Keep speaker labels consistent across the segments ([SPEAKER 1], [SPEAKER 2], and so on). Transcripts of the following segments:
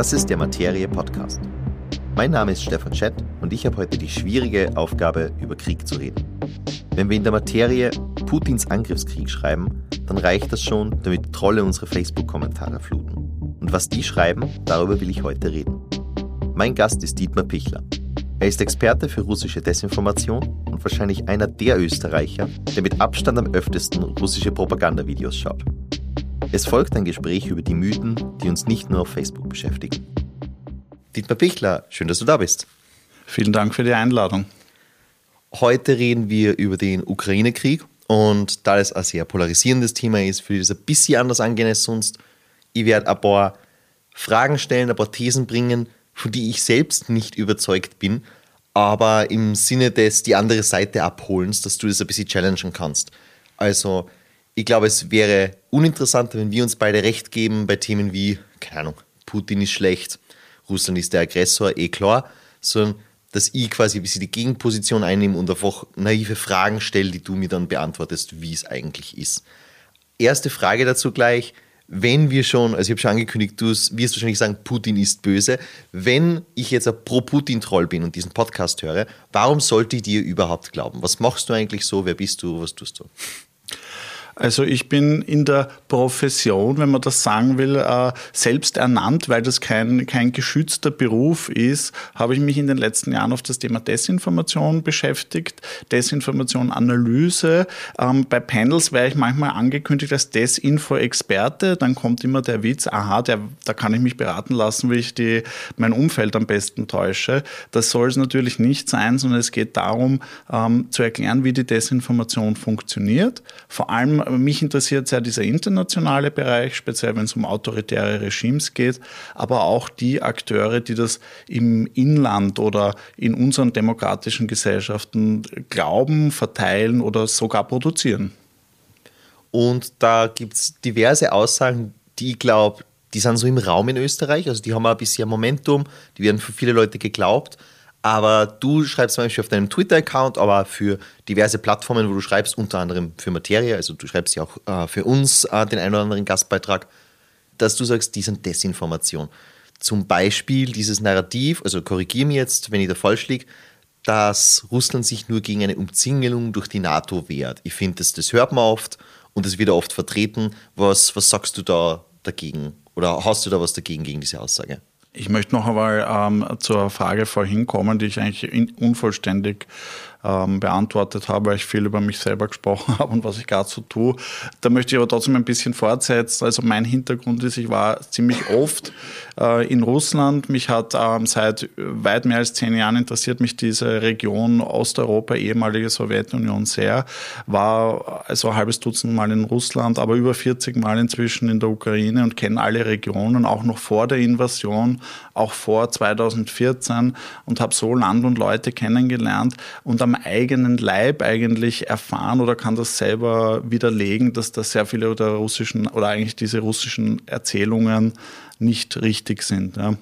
[SPEAKER 1] Das ist der Materie Podcast. Mein Name ist Stefan Schett und ich habe heute die schwierige Aufgabe, über Krieg zu reden. Wenn wir in der Materie Putins Angriffskrieg schreiben, dann reicht das schon, damit Trolle unsere Facebook-Kommentare fluten. Und was die schreiben, darüber will ich heute reden. Mein Gast ist Dietmar Pichler. Er ist Experte für russische Desinformation und wahrscheinlich einer der Österreicher, der mit Abstand am öftesten russische Propagandavideos schaut. Es folgt ein Gespräch über die Mythen, die uns nicht nur auf Facebook beschäftigen. Dietmar Pichler, schön, dass du da bist.
[SPEAKER 2] Vielen Dank für die Einladung.
[SPEAKER 1] Heute reden wir über den Ukraine-Krieg und da es ein sehr polarisierendes Thema ist, will ich es ein bisschen anders angehen als sonst. Ich werde ein paar Fragen stellen, ein paar Thesen bringen, von die ich selbst nicht überzeugt bin, aber im Sinne des die andere Seite abholens, dass du das ein bisschen challengen kannst. Also, ich glaube, es wäre uninteressanter, wenn wir uns beide recht geben bei Themen wie, keine Ahnung, Putin ist schlecht, Russland ist der Aggressor, eh klar, sondern dass ich quasi ein bisschen die Gegenposition einnehme und einfach naive Fragen stelle, die du mir dann beantwortest, wie es eigentlich ist. Erste Frage dazu gleich, wenn wir schon, also ich habe schon angekündigt, du wirst wahrscheinlich sagen, Putin ist böse. Wenn ich jetzt ein Pro-Putin-Troll bin und diesen Podcast höre, warum sollte ich dir überhaupt glauben? Was machst du eigentlich so? Wer bist du? Was tust du?
[SPEAKER 2] Also ich bin in der Profession, wenn man das sagen will, äh, selbst ernannt, weil das kein, kein geschützter Beruf ist, habe ich mich in den letzten Jahren auf das Thema Desinformation beschäftigt, Desinformation, Analyse. Ähm, bei Panels wäre ich manchmal angekündigt als Desinfo-Experte, dann kommt immer der Witz, aha, der, da kann ich mich beraten lassen, wie ich die, mein Umfeld am besten täusche. Das soll es natürlich nicht sein, sondern es geht darum, ähm, zu erklären, wie die Desinformation funktioniert. Vor allem mich interessiert sehr dieser internationale Bereich, speziell wenn es um autoritäre Regimes geht, aber auch die Akteure, die das im Inland oder in unseren demokratischen Gesellschaften glauben, verteilen oder sogar produzieren.
[SPEAKER 1] Und da gibt es diverse Aussagen, die ich glaube, die sind so im Raum in Österreich, also die haben auch bisher Momentum, die werden für viele Leute geglaubt. Aber du schreibst zum Beispiel auf deinem Twitter-Account, aber für diverse Plattformen, wo du schreibst, unter anderem für Materie, also du schreibst ja auch äh, für uns äh, den einen oder anderen Gastbeitrag, dass du sagst, die sind Desinformation. Zum Beispiel dieses Narrativ, also korrigiere mich jetzt, wenn ich da falsch liege, dass Russland sich nur gegen eine Umzingelung durch die NATO wehrt. Ich finde, das, das hört man oft und das wird oft vertreten. Was, was sagst du da dagegen? Oder hast du da was dagegen gegen diese Aussage?
[SPEAKER 2] Ich möchte noch einmal ähm, zur Frage vorhin kommen, die ich eigentlich unvollständig ähm, beantwortet habe, weil ich viel über mich selber gesprochen habe und was ich gerade so tue. Da möchte ich aber trotzdem ein bisschen fortsetzen. Also mein Hintergrund ist, ich war ziemlich oft äh, in Russland. Mich hat ähm, seit weit mehr als zehn Jahren interessiert mich diese Region Osteuropa, ehemalige Sowjetunion sehr. War also ein halbes Dutzend Mal in Russland, aber über 40 Mal inzwischen in der Ukraine und kenne alle Regionen, auch noch vor der Invasion, auch vor 2014 und habe so Land und Leute kennengelernt und am eigenen Leib eigentlich erfahren oder kann das selber widerlegen, dass da sehr viele der russischen oder eigentlich diese russischen Erzählungen nicht richtig sind. Ja.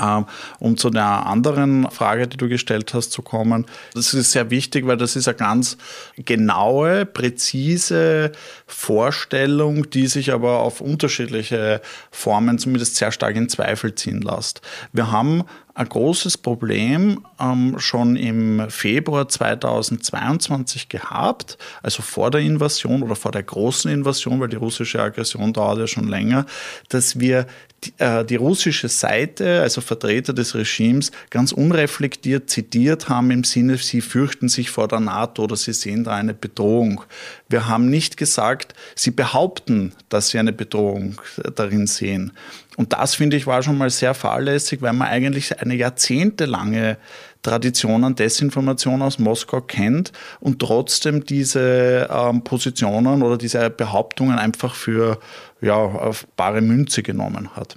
[SPEAKER 2] Ähm, um zu der anderen Frage, die du gestellt hast, zu kommen. Das ist sehr wichtig, weil das ist eine ganz genaue, präzise Vorstellung, die sich aber auf unterschiedliche Formen zumindest sehr stark in Zweifel ziehen lässt. Wir haben ein großes Problem ähm, schon im Februar 2022 gehabt, also vor der Invasion oder vor der großen Invasion, weil die russische Aggression dauert ja schon länger, dass wir die, äh, die russische Seite, also Vertreter des Regimes, ganz unreflektiert zitiert haben im Sinne, sie fürchten sich vor der NATO oder sie sehen da eine Bedrohung. Wir haben nicht gesagt, sie behaupten, dass sie eine Bedrohung darin sehen. Und das, finde ich, war schon mal sehr fahrlässig, weil man eigentlich eine jahrzehntelange Tradition an Desinformation aus Moskau kennt und trotzdem diese ähm, Positionen oder diese Behauptungen einfach für ja, auf bare Münze genommen hat.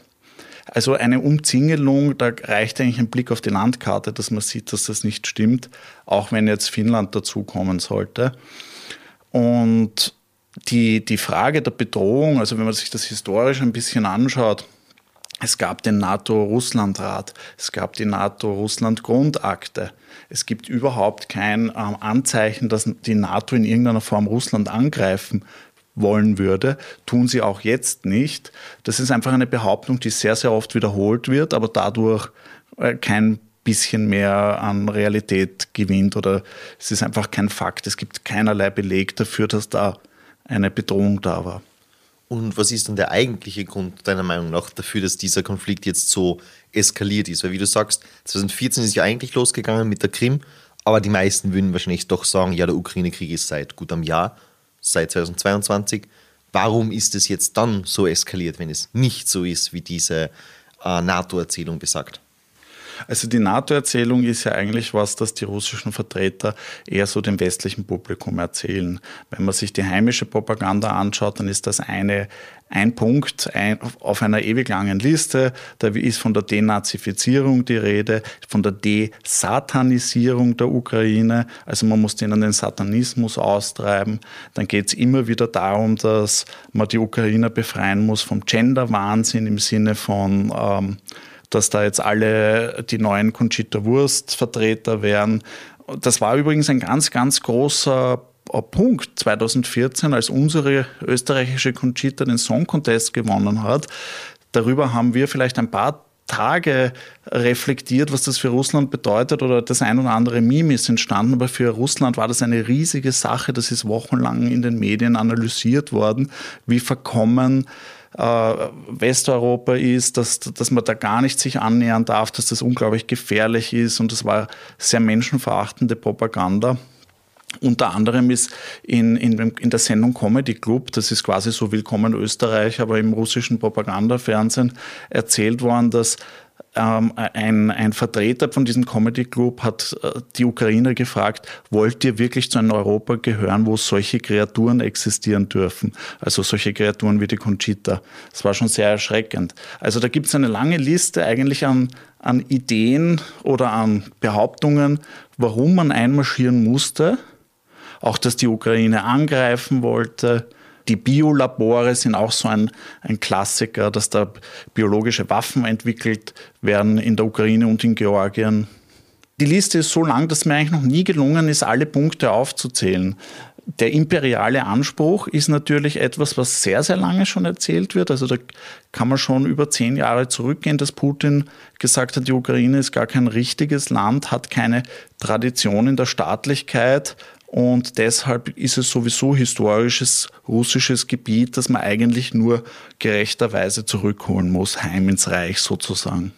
[SPEAKER 2] Also eine Umzingelung, da reicht eigentlich ein Blick auf die Landkarte, dass man sieht, dass das nicht stimmt, auch wenn jetzt Finnland dazukommen sollte. Und die, die Frage der Bedrohung, also wenn man sich das historisch ein bisschen anschaut, es gab den NATO-Russland-Rat, es gab die NATO-Russland-Grundakte. Es gibt überhaupt kein ähm, Anzeichen, dass die NATO in irgendeiner Form Russland angreifen wollen würde, tun sie auch jetzt nicht. Das ist einfach eine Behauptung, die sehr, sehr oft wiederholt wird, aber dadurch äh, kein bisschen mehr an Realität gewinnt oder es ist einfach kein Fakt. Es gibt keinerlei Beleg dafür, dass da eine Bedrohung da war.
[SPEAKER 1] Und was ist dann der eigentliche Grund deiner Meinung nach dafür, dass dieser Konflikt jetzt so eskaliert ist? Weil wie du sagst, 2014 ist ja eigentlich losgegangen mit der Krim, aber die meisten würden wahrscheinlich doch sagen, ja, der Ukraine-Krieg ist seit gut einem Jahr, seit 2022. Warum ist es jetzt dann so eskaliert, wenn es nicht so ist, wie diese äh, NATO-Erzählung besagt?
[SPEAKER 2] Also die NATO-Erzählung ist ja eigentlich was, das die russischen Vertreter eher so dem westlichen Publikum erzählen. Wenn man sich die heimische Propaganda anschaut, dann ist das eine, ein Punkt ein, auf einer ewig langen Liste. Da ist von der Denazifizierung die Rede, von der Desatanisierung der Ukraine. Also man muss denen den Satanismus austreiben. Dann geht es immer wieder darum, dass man die Ukrainer befreien muss vom Gender-Wahnsinn im Sinne von ähm, dass da jetzt alle die neuen Conchita Wurst Vertreter wären. Das war übrigens ein ganz, ganz großer Punkt 2014, als unsere österreichische Conchita den Song Contest gewonnen hat. Darüber haben wir vielleicht ein paar Tage reflektiert, was das für Russland bedeutet oder das ein oder andere Meme ist entstanden, aber für Russland war das eine riesige Sache, das ist wochenlang in den Medien analysiert worden, wie verkommen äh, Westeuropa ist, dass, dass man da gar nicht sich annähern darf, dass das unglaublich gefährlich ist und das war sehr menschenverachtende Propaganda. Unter anderem ist in, in, in der Sendung Comedy Club, das ist quasi so Willkommen Österreich, aber im russischen Propagandafernsehen erzählt worden, dass ähm, ein, ein, Vertreter von diesem Comedy Club hat äh, die Ukrainer gefragt, wollt ihr wirklich zu einem Europa gehören, wo solche Kreaturen existieren dürfen? Also solche Kreaturen wie die Conchita. Das war schon sehr erschreckend. Also da gibt es eine lange Liste eigentlich an, an Ideen oder an Behauptungen, warum man einmarschieren musste. Auch, dass die Ukraine angreifen wollte, die Biolabore sind auch so ein, ein Klassiker, dass da biologische Waffen entwickelt werden in der Ukraine und in Georgien. Die Liste ist so lang, dass mir eigentlich noch nie gelungen ist, alle Punkte aufzuzählen. Der imperiale Anspruch ist natürlich etwas, was sehr, sehr lange schon erzählt wird. Also da kann man schon über zehn Jahre zurückgehen, dass Putin gesagt hat, die Ukraine ist gar kein richtiges Land, hat keine Tradition in der Staatlichkeit, und deshalb ist es sowieso historisches russisches Gebiet, das man eigentlich nur gerechterweise zurückholen muss, heim ins Reich sozusagen.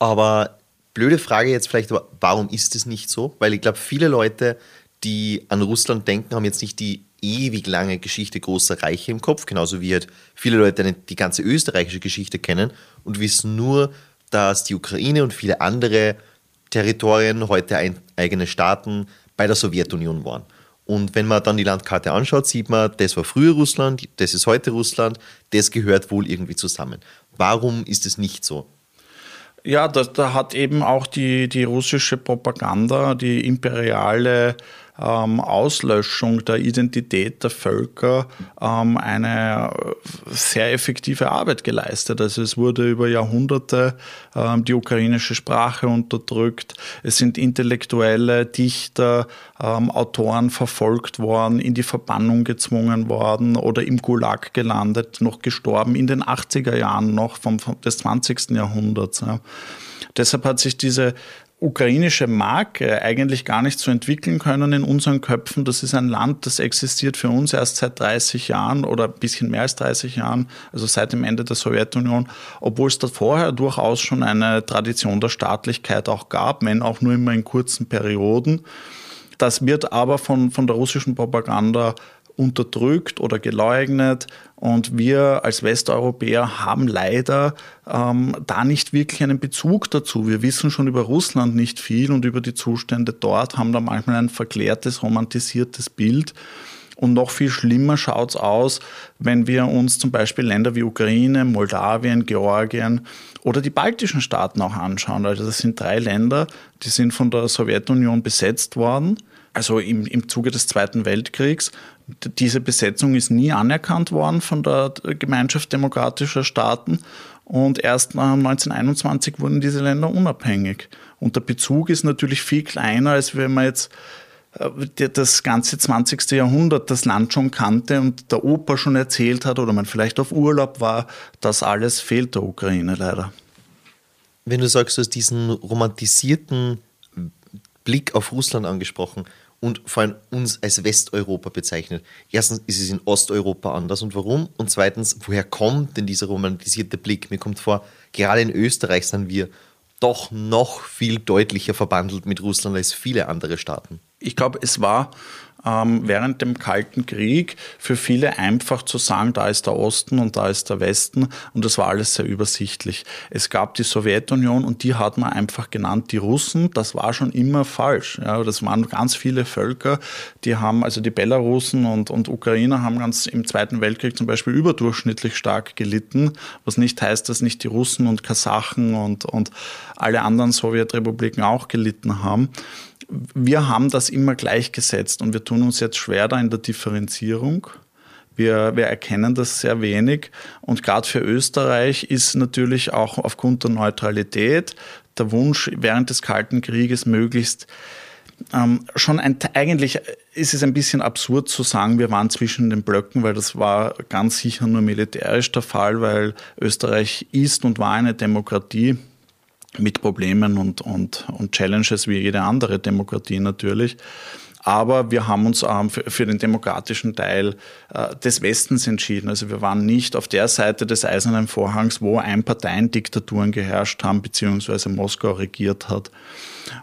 [SPEAKER 1] Aber blöde Frage jetzt vielleicht, warum ist es nicht so? Weil ich glaube, viele Leute, die an Russland denken, haben jetzt nicht die ewig lange Geschichte großer Reiche im Kopf, genauso wie halt viele Leute die ganze österreichische Geschichte kennen und wissen nur, dass die Ukraine und viele andere Territorien, heute eigene Staaten, bei der Sowjetunion waren. Und wenn man dann die Landkarte anschaut, sieht man, das war früher Russland, das ist heute Russland, das gehört wohl irgendwie zusammen. Warum ist es nicht so?
[SPEAKER 2] Ja, da, da hat eben auch die, die russische Propaganda, die imperiale ähm, Auslöschung der Identität der Völker ähm, eine sehr effektive Arbeit geleistet. Also es wurde über Jahrhunderte ähm, die ukrainische Sprache unterdrückt. Es sind intellektuelle Dichter, ähm, Autoren verfolgt worden, in die Verbannung gezwungen worden oder im Gulag gelandet, noch gestorben in den 80er Jahren noch vom, vom des 20. Jahrhunderts. Ja. Deshalb hat sich diese ukrainische Marke eigentlich gar nicht so entwickeln können in unseren Köpfen. Das ist ein Land, das existiert für uns erst seit 30 Jahren oder ein bisschen mehr als 30 Jahren, also seit dem Ende der Sowjetunion, obwohl es da vorher durchaus schon eine Tradition der Staatlichkeit auch gab, wenn auch nur immer in kurzen Perioden. Das wird aber von, von der russischen Propaganda unterdrückt oder geleugnet. Und wir als Westeuropäer haben leider ähm, da nicht wirklich einen Bezug dazu. Wir wissen schon über Russland nicht viel und über die Zustände dort, haben da manchmal ein verklärtes, romantisiertes Bild. Und noch viel schlimmer schaut es aus, wenn wir uns zum Beispiel Länder wie Ukraine, Moldawien, Georgien oder die baltischen Staaten auch anschauen. Also das sind drei Länder, die sind von der Sowjetunion besetzt worden, also im, im Zuge des Zweiten Weltkriegs diese Besetzung ist nie anerkannt worden von der Gemeinschaft demokratischer Staaten und erst 1921 wurden diese Länder unabhängig. Und der Bezug ist natürlich viel kleiner, als wenn man jetzt äh, das ganze 20. Jahrhundert das Land schon kannte und der Opa schon erzählt hat oder man vielleicht auf Urlaub war, das alles fehlt der Ukraine leider.
[SPEAKER 1] Wenn du sagst, du hast diesen romantisierten Blick auf Russland angesprochen und vor allem uns als Westeuropa bezeichnet. Erstens ist es in Osteuropa anders und warum? Und zweitens, woher kommt denn dieser romantisierte Blick? Mir kommt vor, gerade in Österreich sind wir doch noch viel deutlicher verbandelt mit Russland als viele andere Staaten.
[SPEAKER 2] Ich glaube, es war ähm, während dem Kalten Krieg für viele einfach zu sagen, da ist der Osten und da ist der Westen und das war alles sehr übersichtlich. Es gab die Sowjetunion und die hat man einfach genannt die Russen. Das war schon immer falsch. Ja, das waren ganz viele Völker, die haben, also die Belarusen und, und Ukrainer haben ganz im Zweiten Weltkrieg zum Beispiel überdurchschnittlich stark gelitten, was nicht heißt, dass nicht die Russen und Kasachen und, und alle anderen Sowjetrepubliken auch gelitten haben wir haben das immer gleichgesetzt und wir tun uns jetzt schwer da in der Differenzierung. Wir, wir erkennen das sehr wenig. Und gerade für Österreich ist natürlich auch aufgrund der Neutralität der Wunsch, während des Kalten Krieges möglichst ähm, schon ein, eigentlich ist es ein bisschen absurd zu sagen, wir waren zwischen den Blöcken, weil das war ganz sicher nur militärisch der Fall, weil Österreich ist und war eine Demokratie mit Problemen und, und, und Challenges wie jede andere Demokratie natürlich. Aber wir haben uns ähm, für, den demokratischen Teil äh, des Westens entschieden. Also wir waren nicht auf der Seite des Eisernen Vorhangs, wo Einparteiendiktaturen geherrscht haben, beziehungsweise Moskau regiert hat.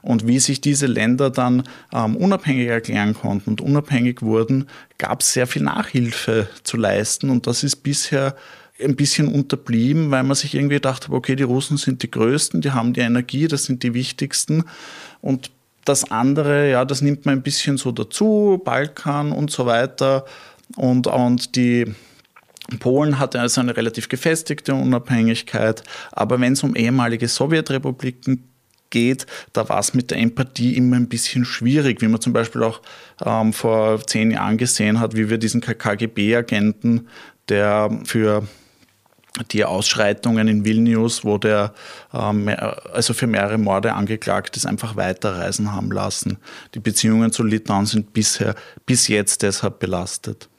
[SPEAKER 2] Und wie sich diese Länder dann ähm, unabhängig erklären konnten und unabhängig wurden, gab es sehr viel Nachhilfe zu leisten. Und das ist bisher ein bisschen unterblieben, weil man sich irgendwie gedacht hat, okay, die Russen sind die Größten, die haben die Energie, das sind die Wichtigsten. Und das andere, ja, das nimmt man ein bisschen so dazu, Balkan und so weiter. Und, und die Polen hatte also eine relativ gefestigte Unabhängigkeit. Aber wenn es um ehemalige Sowjetrepubliken geht, da war es mit der Empathie immer ein bisschen schwierig, wie man zum Beispiel auch ähm, vor zehn Jahren gesehen hat, wie wir diesen KGB-Agenten, der für die Ausschreitungen in Vilnius, wo der ähm, also für mehrere Morde angeklagt ist, einfach weiterreisen haben lassen. Die Beziehungen zu Litauen sind bisher bis jetzt deshalb belastet.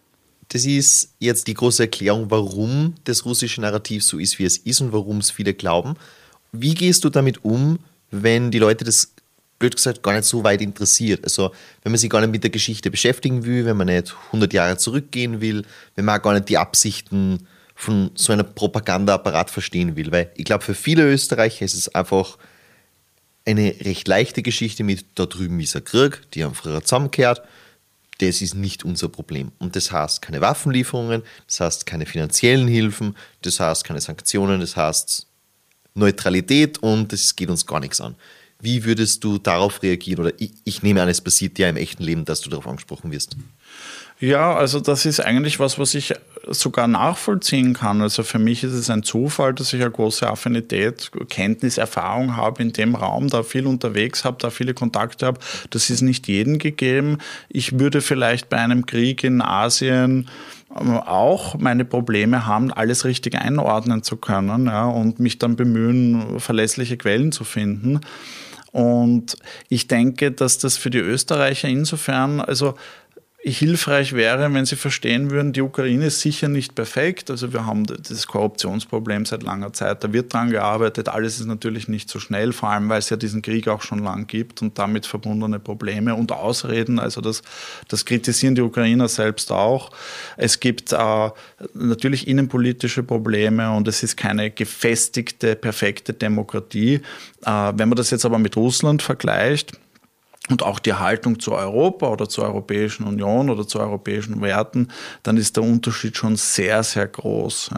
[SPEAKER 1] Das ist jetzt die große Erklärung, warum das russische Narrativ so ist, wie es ist und warum es viele glauben. Wie gehst du damit um, wenn die Leute das blöd gesagt gar nicht so weit interessiert? Also wenn man sich gar nicht mit der Geschichte beschäftigen will, wenn man nicht 100 Jahre zurückgehen will, wenn man auch gar nicht die Absichten von so einem Propagandaapparat verstehen will. Weil ich glaube, für viele Österreicher ist es einfach eine recht leichte Geschichte mit, da drüben ist ein Krieg, die haben früher zusammengekehrt. Das ist nicht unser Problem. Und das heißt keine Waffenlieferungen, das heißt keine finanziellen Hilfen, das heißt keine Sanktionen, das heißt Neutralität und es geht uns gar nichts an. Wie würdest du darauf reagieren? Oder ich, ich nehme an, es passiert ja im echten Leben, dass du darauf angesprochen wirst.
[SPEAKER 2] Ja, also das ist eigentlich was, was ich sogar nachvollziehen kann. Also für mich ist es ein Zufall, dass ich eine große Affinität, Kenntnis, Erfahrung habe in dem Raum, da viel unterwegs habe, da viele Kontakte habe. Das ist nicht jedem gegeben. Ich würde vielleicht bei einem Krieg in Asien ähm, auch meine Probleme haben, alles richtig einordnen zu können ja, und mich dann bemühen, verlässliche Quellen zu finden. Und ich denke, dass das für die Österreicher insofern, also hilfreich wäre, wenn Sie verstehen würden, die Ukraine ist sicher nicht perfekt. Also wir haben das Korruptionsproblem seit langer Zeit, da wird dran gearbeitet. Alles ist natürlich nicht so schnell, vor allem weil es ja diesen Krieg auch schon lang gibt und damit verbundene Probleme und Ausreden. Also das, das kritisieren die Ukrainer selbst auch. Es gibt äh, natürlich innenpolitische Probleme und es ist keine gefestigte, perfekte Demokratie. Äh, wenn man das jetzt aber mit Russland vergleicht, und auch die Haltung zu Europa oder zur Europäischen Union oder zu europäischen Werten, dann ist der Unterschied schon sehr, sehr groß.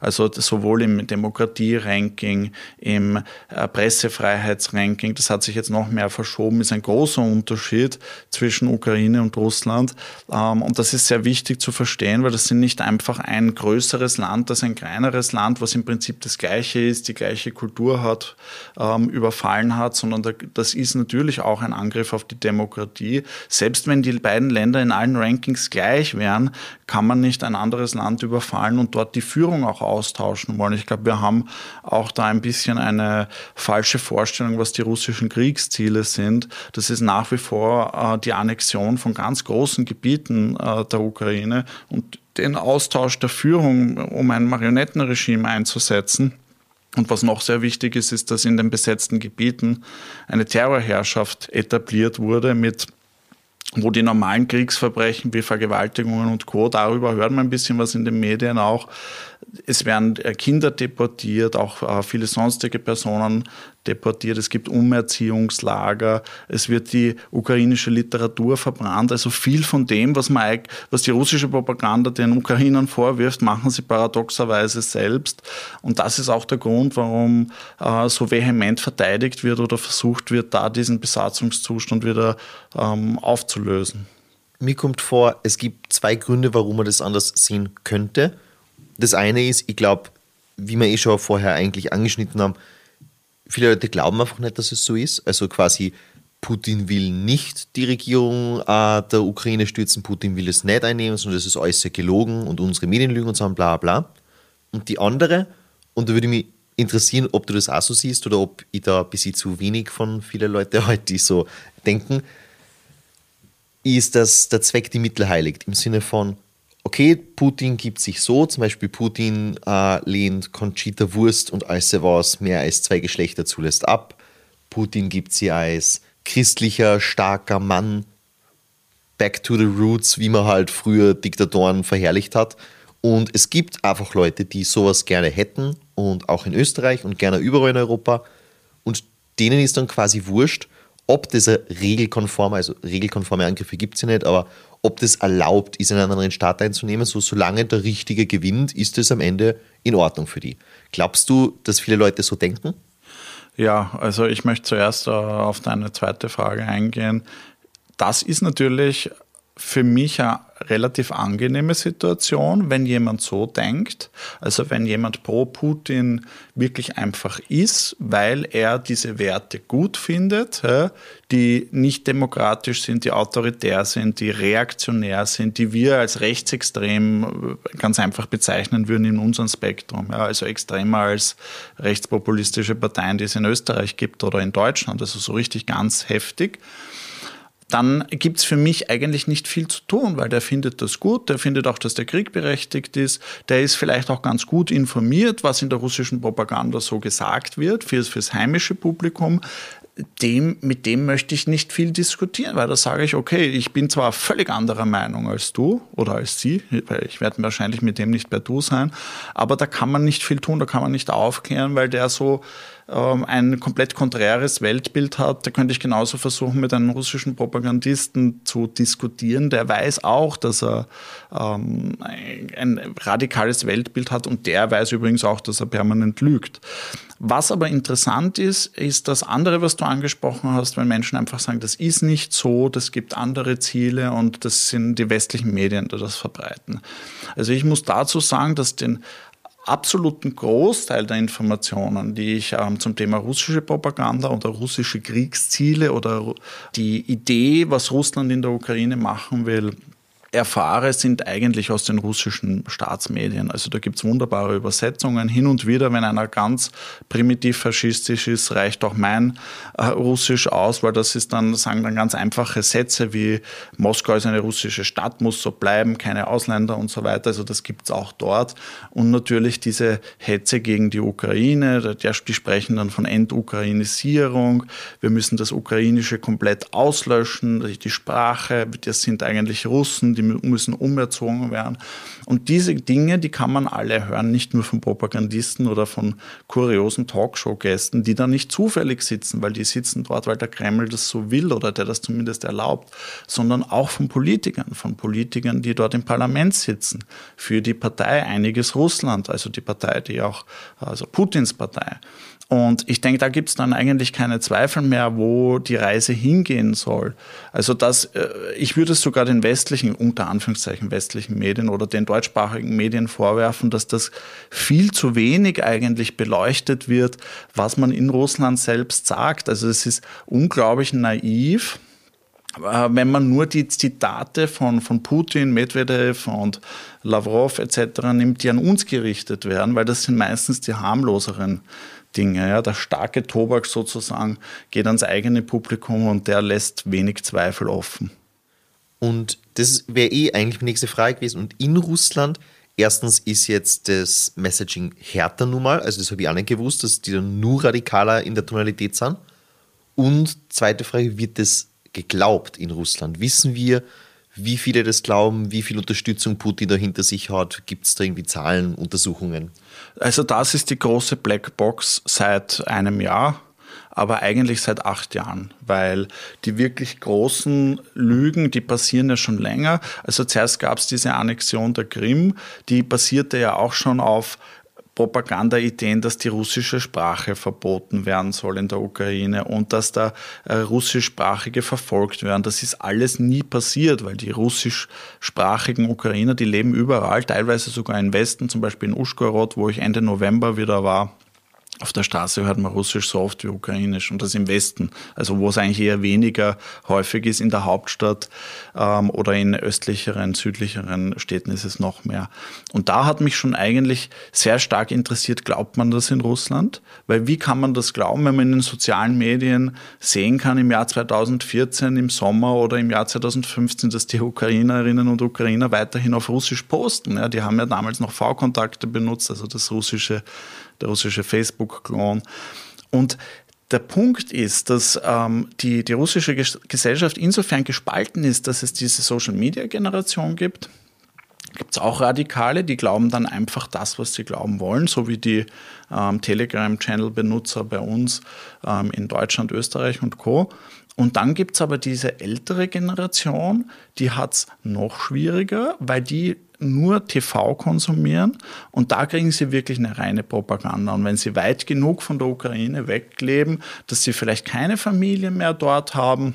[SPEAKER 2] Also sowohl im Demokratie-Ranking, im äh, Pressefreiheitsranking, das hat sich jetzt noch mehr verschoben, ist ein großer Unterschied zwischen Ukraine und Russland. Ähm, und das ist sehr wichtig zu verstehen, weil das sind nicht einfach ein größeres Land, das ein kleineres Land, was im Prinzip das gleiche ist, die gleiche Kultur hat, ähm, überfallen hat, sondern das ist natürlich auch ein Angriff Angriff auf die Demokratie. Selbst wenn die beiden Länder in allen Rankings gleich wären, kann man nicht ein anderes Land überfallen und dort die Führung auch austauschen wollen. Ich glaube, wir haben auch da ein bisschen eine falsche Vorstellung, was die russischen Kriegsziele sind. Das ist nach wie vor äh, die Annexion von ganz großen Gebieten äh, der Ukraine und den Austausch der Führung, um ein Marionettenregime einzusetzen. Und was noch sehr wichtig ist, ist, dass in den besetzten Gebieten eine Terrorherrschaft etabliert wurde mit wo die normalen Kriegsverbrechen wie Vergewaltigungen und Co., darüber hört man ein bisschen was in den Medien auch, es werden äh, Kinder deportiert, auch äh, viele sonstige Personen deportiert. Es gibt Umerziehungslager. Es wird die ukrainische Literatur verbrannt. Also viel von dem, was, man, was die russische Propaganda den Ukrainern vorwirft, machen sie paradoxerweise selbst. Und das ist auch der Grund, warum äh, so vehement verteidigt wird oder versucht wird, da diesen Besatzungszustand wieder ähm, aufzulösen.
[SPEAKER 1] Mir kommt vor, es gibt zwei Gründe, warum man das anders sehen könnte. Das eine ist, ich glaube, wie wir eh schon vorher eigentlich angeschnitten haben, viele Leute glauben einfach nicht, dass es so ist. Also quasi, Putin will nicht die Regierung äh, der Ukraine stürzen, Putin will es nicht einnehmen, sondern das ist alles sehr gelogen und unsere Medien lügen und so bla bla. Und die andere, und da würde mich interessieren, ob du das auch so siehst oder ob ich da ein bisschen zu wenig von vielen Leuten halt, so denken, ist, dass der Zweck die Mittel heiligt. Im Sinne von, okay, Putin gibt sich so, zum Beispiel Putin äh, lehnt Conchita Wurst und alles was mehr als zwei Geschlechter zulässt ab. Putin gibt sie als christlicher, starker Mann back to the roots, wie man halt früher Diktatoren verherrlicht hat. Und es gibt einfach Leute, die sowas gerne hätten und auch in Österreich und gerne überall in Europa. Und denen ist dann quasi wurscht, ob das regelkonforme, also regelkonforme Angriffe gibt es ja nicht, aber ob das erlaubt ist, einen anderen Staat einzunehmen, so solange der Richtige gewinnt, ist es am Ende in Ordnung für die. Glaubst du, dass viele Leute so denken?
[SPEAKER 2] Ja, also ich möchte zuerst äh, auf deine zweite Frage eingehen. Das ist natürlich für mich eine relativ angenehme Situation, wenn jemand so denkt. Also wenn jemand pro Putin wirklich einfach ist, weil er diese Werte gut findet, die nicht demokratisch sind, die autoritär sind, die reaktionär sind, die wir als rechtsextrem ganz einfach bezeichnen würden in unserem Spektrum. Also extremer als rechtspopulistische Parteien, die es in Österreich gibt oder in Deutschland. Also so richtig ganz heftig dann gibt es für mich eigentlich nicht viel zu tun, weil der findet das gut, der findet auch, dass der Krieg berechtigt ist, der ist vielleicht auch ganz gut informiert, was in der russischen Propaganda so gesagt wird, fürs, fürs heimische Publikum. Dem, mit dem möchte ich nicht viel diskutieren, weil da sage ich, okay, ich bin zwar völlig anderer Meinung als du oder als sie, weil ich werde wahrscheinlich mit dem nicht bei du sein, aber da kann man nicht viel tun, da kann man nicht aufklären, weil der so ähm, ein komplett konträres Weltbild hat, da könnte ich genauso versuchen, mit einem russischen Propagandisten zu diskutieren. Der weiß auch, dass er ähm, ein radikales Weltbild hat und der weiß übrigens auch, dass er permanent lügt. Was aber interessant ist, ist das andere, was du angesprochen hast, wenn Menschen einfach sagen, das ist nicht so, das gibt andere Ziele und das sind die westlichen Medien, die das verbreiten. Also ich muss dazu sagen, dass den absoluten Großteil der Informationen, die ich ähm, zum Thema russische Propaganda oder russische Kriegsziele oder die Idee, was Russland in der Ukraine machen will, erfahre, sind eigentlich aus den russischen Staatsmedien. Also da gibt es wunderbare Übersetzungen. Hin und wieder, wenn einer ganz primitiv faschistisch ist, reicht auch mein äh, Russisch aus, weil das ist dann, sagen dann ganz einfache Sätze wie Moskau ist eine russische Stadt, muss so bleiben, keine Ausländer und so weiter. Also das gibt es auch dort. Und natürlich diese Hetze gegen die Ukraine, die sprechen dann von Entukrainisierung. Wir müssen das Ukrainische komplett auslöschen, die Sprache, das sind eigentlich Russen, die müssen umerzogen werden. Und diese Dinge, die kann man alle hören, nicht nur von Propagandisten oder von kuriosen Talkshow-Gästen, die da nicht zufällig sitzen, weil die sitzen dort, weil der Kreml das so will oder der das zumindest erlaubt, sondern auch von Politikern, von Politikern, die dort im Parlament sitzen, für die Partei Einiges Russland, also die Partei, die auch, also Putins Partei. Und ich denke, da gibt es dann eigentlich keine Zweifel mehr, wo die Reise hingehen soll. Also das, äh, ich würde es sogar den westlichen, unter Anführungszeichen westlichen Medien oder den deutschsprachigen Medien vorwerfen, dass das viel zu wenig eigentlich beleuchtet wird, was man in Russland selbst sagt. Also es ist unglaublich naiv, äh, wenn man nur die Zitate von, von Putin, Medvedev und Lavrov etc. nimmt, die an uns gerichtet werden, weil das sind meistens die harmloseren Dinge. Ja. Der starke Tobak sozusagen geht ans eigene Publikum und der lässt wenig Zweifel offen.
[SPEAKER 1] Und das wäre eh eigentlich die nächste Frage gewesen. Und in Russland, erstens ist jetzt das Messaging härter nun mal, also das habe ich auch nicht gewusst, dass die dann nur radikaler in der Tonalität sind. Und zweite Frage, wird das geglaubt in Russland? Wissen wir, wie viele das glauben, wie viel Unterstützung Putin dahinter sich hat? Gibt es da irgendwie Zahlen, Untersuchungen?
[SPEAKER 2] Also das ist die große Blackbox seit einem Jahr aber eigentlich seit acht Jahren, weil die wirklich großen Lügen, die passieren ja schon länger. Also zuerst gab es diese Annexion der Krim, die basierte ja auch schon auf Propagandaideen, dass die russische Sprache verboten werden soll in der Ukraine und dass da äh, russischsprachige verfolgt werden. Das ist alles nie passiert, weil die russischsprachigen Ukrainer, die leben überall, teilweise sogar im Westen, zum Beispiel in Uschgorod, wo ich Ende November wieder war auf der Straße hört man Russisch so oft wie Ukrainisch und das im Westen, also wo es eigentlich eher weniger häufig ist, in der Hauptstadt ähm, oder in östlicheren, südlicheren Städten ist es noch mehr. Und da hat mich schon eigentlich sehr stark interessiert, glaubt man das in Russland? Weil wie kann man das glauben, wenn man in den sozialen Medien sehen kann im Jahr 2014, im Sommer oder im Jahr 2015, dass die Ukrainerinnen und Ukrainer weiterhin auf Russisch posten? Ja, die haben ja damals noch V-Kontakte benutzt, also das russische der russische Facebook-Klon. Und der Punkt ist, dass ähm, die, die russische Gesellschaft insofern gespalten ist, dass es diese Social-Media-Generation gibt. Gibt es auch Radikale, die glauben dann einfach das, was sie glauben wollen, so wie die ähm, Telegram-Channel-Benutzer bei uns ähm, in Deutschland, Österreich und Co. Und dann gibt es aber diese ältere Generation, die hat es noch schwieriger, weil die nur TV konsumieren und da kriegen sie wirklich eine reine Propaganda. Und wenn sie weit genug von der Ukraine wegleben, dass sie vielleicht keine Familie mehr dort haben,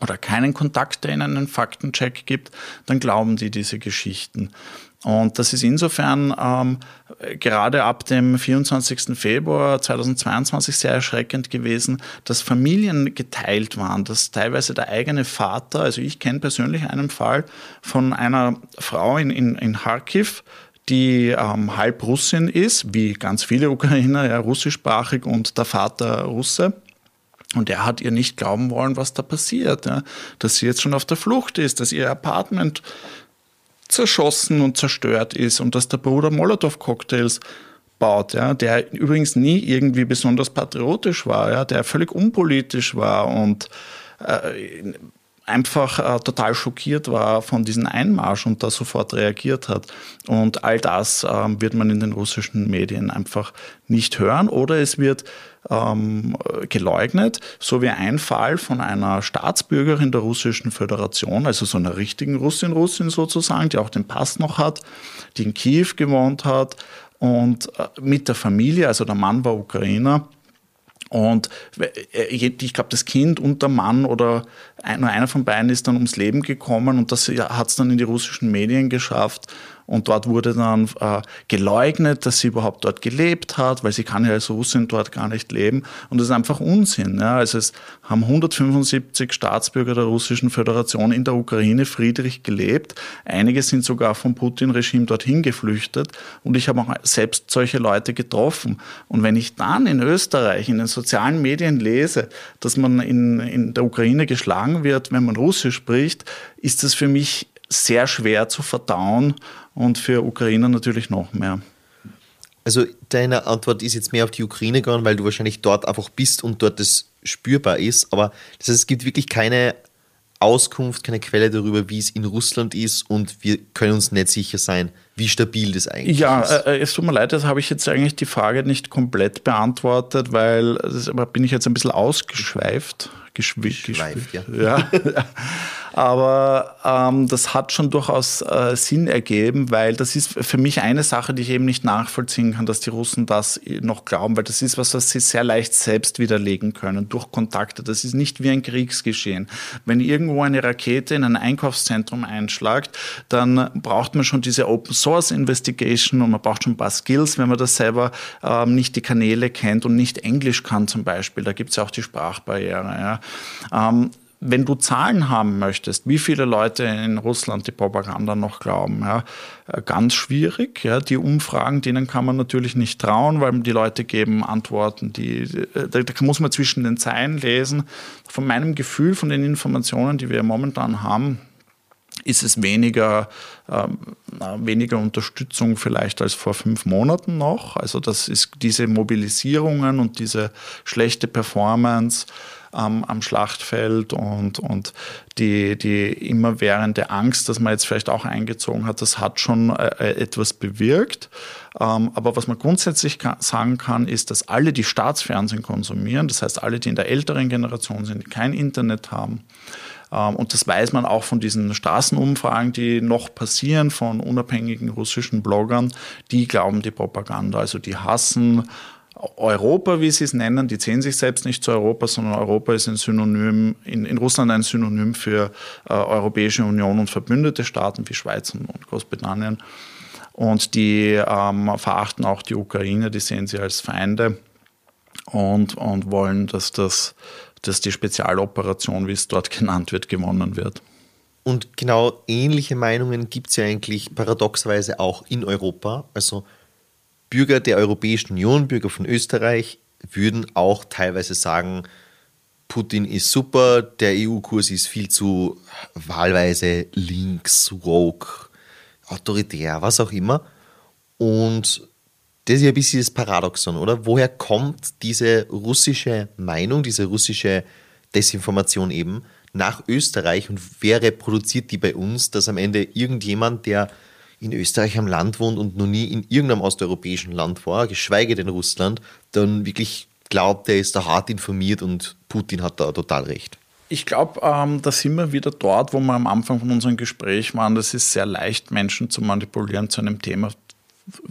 [SPEAKER 2] oder keinen Kontakt, der ihnen einen Faktencheck gibt, dann glauben die diese Geschichten. Und das ist insofern ähm, gerade ab dem 24. Februar 2022 sehr erschreckend gewesen, dass Familien geteilt waren, dass teilweise der eigene Vater, also ich kenne persönlich einen Fall von einer Frau in, in, in Kharkiv, die ähm, halb Russin ist, wie ganz viele Ukrainer, ja, russischsprachig und der Vater Russe. Und er hat ihr nicht glauben wollen, was da passiert, ja? dass sie jetzt schon auf der Flucht ist, dass ihr Apartment zerschossen und zerstört ist und dass der Bruder Molotow-Cocktails baut, ja, der übrigens nie irgendwie besonders patriotisch war, ja, der völlig unpolitisch war und äh, einfach äh, total schockiert war von diesem Einmarsch und da sofort reagiert hat. Und all das äh, wird man in den russischen Medien einfach nicht hören oder es wird ähm, geleugnet, so wie ein Fall von einer Staatsbürgerin der Russischen Föderation, also so einer richtigen Russin, Russin sozusagen, die auch den Pass noch hat, die in Kiew gewohnt hat und äh, mit der Familie, also der Mann war Ukrainer, und äh, ich glaube, das Kind und der Mann oder nur einer von beiden ist dann ums Leben gekommen und das hat es dann in die russischen Medien geschafft. Und dort wurde dann äh, geleugnet, dass sie überhaupt dort gelebt hat, weil sie kann ja als Russin dort gar nicht leben. Und das ist einfach Unsinn. Ja. Also es haben 175 Staatsbürger der Russischen Föderation in der Ukraine friedlich gelebt. Einige sind sogar vom Putin-Regime dorthin geflüchtet. Und ich habe auch selbst solche Leute getroffen. Und wenn ich dann in Österreich in den sozialen Medien lese, dass man in, in der Ukraine geschlagen wird, wenn man Russisch spricht, ist das für mich sehr schwer zu verdauen und für Ukrainer natürlich noch mehr.
[SPEAKER 1] Also deine Antwort ist jetzt mehr auf die Ukraine gegangen, weil du wahrscheinlich dort einfach bist und dort das spürbar ist. Aber das heißt, es gibt wirklich keine Auskunft, keine Quelle darüber, wie es in Russland ist und wir können uns nicht sicher sein, wie stabil das eigentlich
[SPEAKER 2] ja,
[SPEAKER 1] ist.
[SPEAKER 2] Ja, äh, es tut mir leid, das habe ich jetzt eigentlich die Frage nicht komplett beantwortet, weil das, bin ich jetzt ein bisschen ausgeschweift. Geschweift, geschweift ja. ja. Aber ähm, das hat schon durchaus äh, Sinn ergeben, weil das ist für mich eine Sache, die ich eben nicht nachvollziehen kann, dass die Russen das noch glauben, weil das ist was, was sie sehr leicht selbst widerlegen können durch Kontakte. Das ist nicht wie ein Kriegsgeschehen. Wenn irgendwo eine Rakete in ein Einkaufszentrum einschlagt, dann braucht man schon diese Open Source Investigation und man braucht schon ein paar Skills, wenn man das selber ähm, nicht die Kanäle kennt und nicht Englisch kann zum Beispiel. Da gibt es ja auch die Sprachbarriere. Ja. Ähm, wenn du Zahlen haben möchtest, wie viele Leute in Russland die Propaganda noch glauben, ja, äh, ganz schwierig. Ja, die Umfragen, denen kann man natürlich nicht trauen, weil die Leute geben Antworten, die, äh, da, da muss man zwischen den Zeilen lesen. Von meinem Gefühl, von den Informationen, die wir momentan haben, ist es weniger, äh, weniger Unterstützung vielleicht als vor fünf Monaten noch. Also das ist diese Mobilisierungen und diese schlechte Performance ähm, am Schlachtfeld und, und die, die immerwährende Angst, dass man jetzt vielleicht auch eingezogen hat, das hat schon äh, äh etwas bewirkt. Ähm, aber was man grundsätzlich kann, sagen kann, ist, dass alle, die Staatsfernsehen konsumieren, das heißt alle, die in der älteren Generation sind, die kein Internet haben, ähm, und das weiß man auch von diesen Straßenumfragen, die noch passieren von unabhängigen russischen Bloggern. Die glauben die Propaganda, also die hassen Europa, wie sie es nennen, die zählen sich selbst nicht zu Europa, sondern Europa ist ein Synonym, in, in Russland ein Synonym für äh, Europäische Union und verbündete Staaten wie Schweiz und, und Großbritannien. Und die ähm, verachten auch die Ukraine, die sehen sie als Feinde und, und wollen, dass, das, dass die Spezialoperation, wie es dort genannt wird, gewonnen wird.
[SPEAKER 1] Und genau ähnliche Meinungen gibt es ja eigentlich paradoxerweise auch in Europa. Also Bürger der Europäischen Union, Bürger von Österreich, würden auch teilweise sagen, Putin ist super, der EU-Kurs ist viel zu wahlweise links, woke, autoritär, was auch immer. Und das ist ja ein bisschen das Paradoxon, oder? Woher kommt diese russische Meinung, diese russische Desinformation eben nach Österreich und wer reproduziert die bei uns, dass am Ende irgendjemand, der in Österreich am Land wohnt und noch nie in irgendeinem osteuropäischen Land war, geschweige denn Russland, dann wirklich glaubt, er ist da hart informiert und Putin hat da total recht.
[SPEAKER 2] Ich glaube, ähm, da sind wir wieder dort, wo wir am Anfang von unserem Gespräch waren. Das ist sehr leicht, Menschen zu manipulieren zu einem Thema,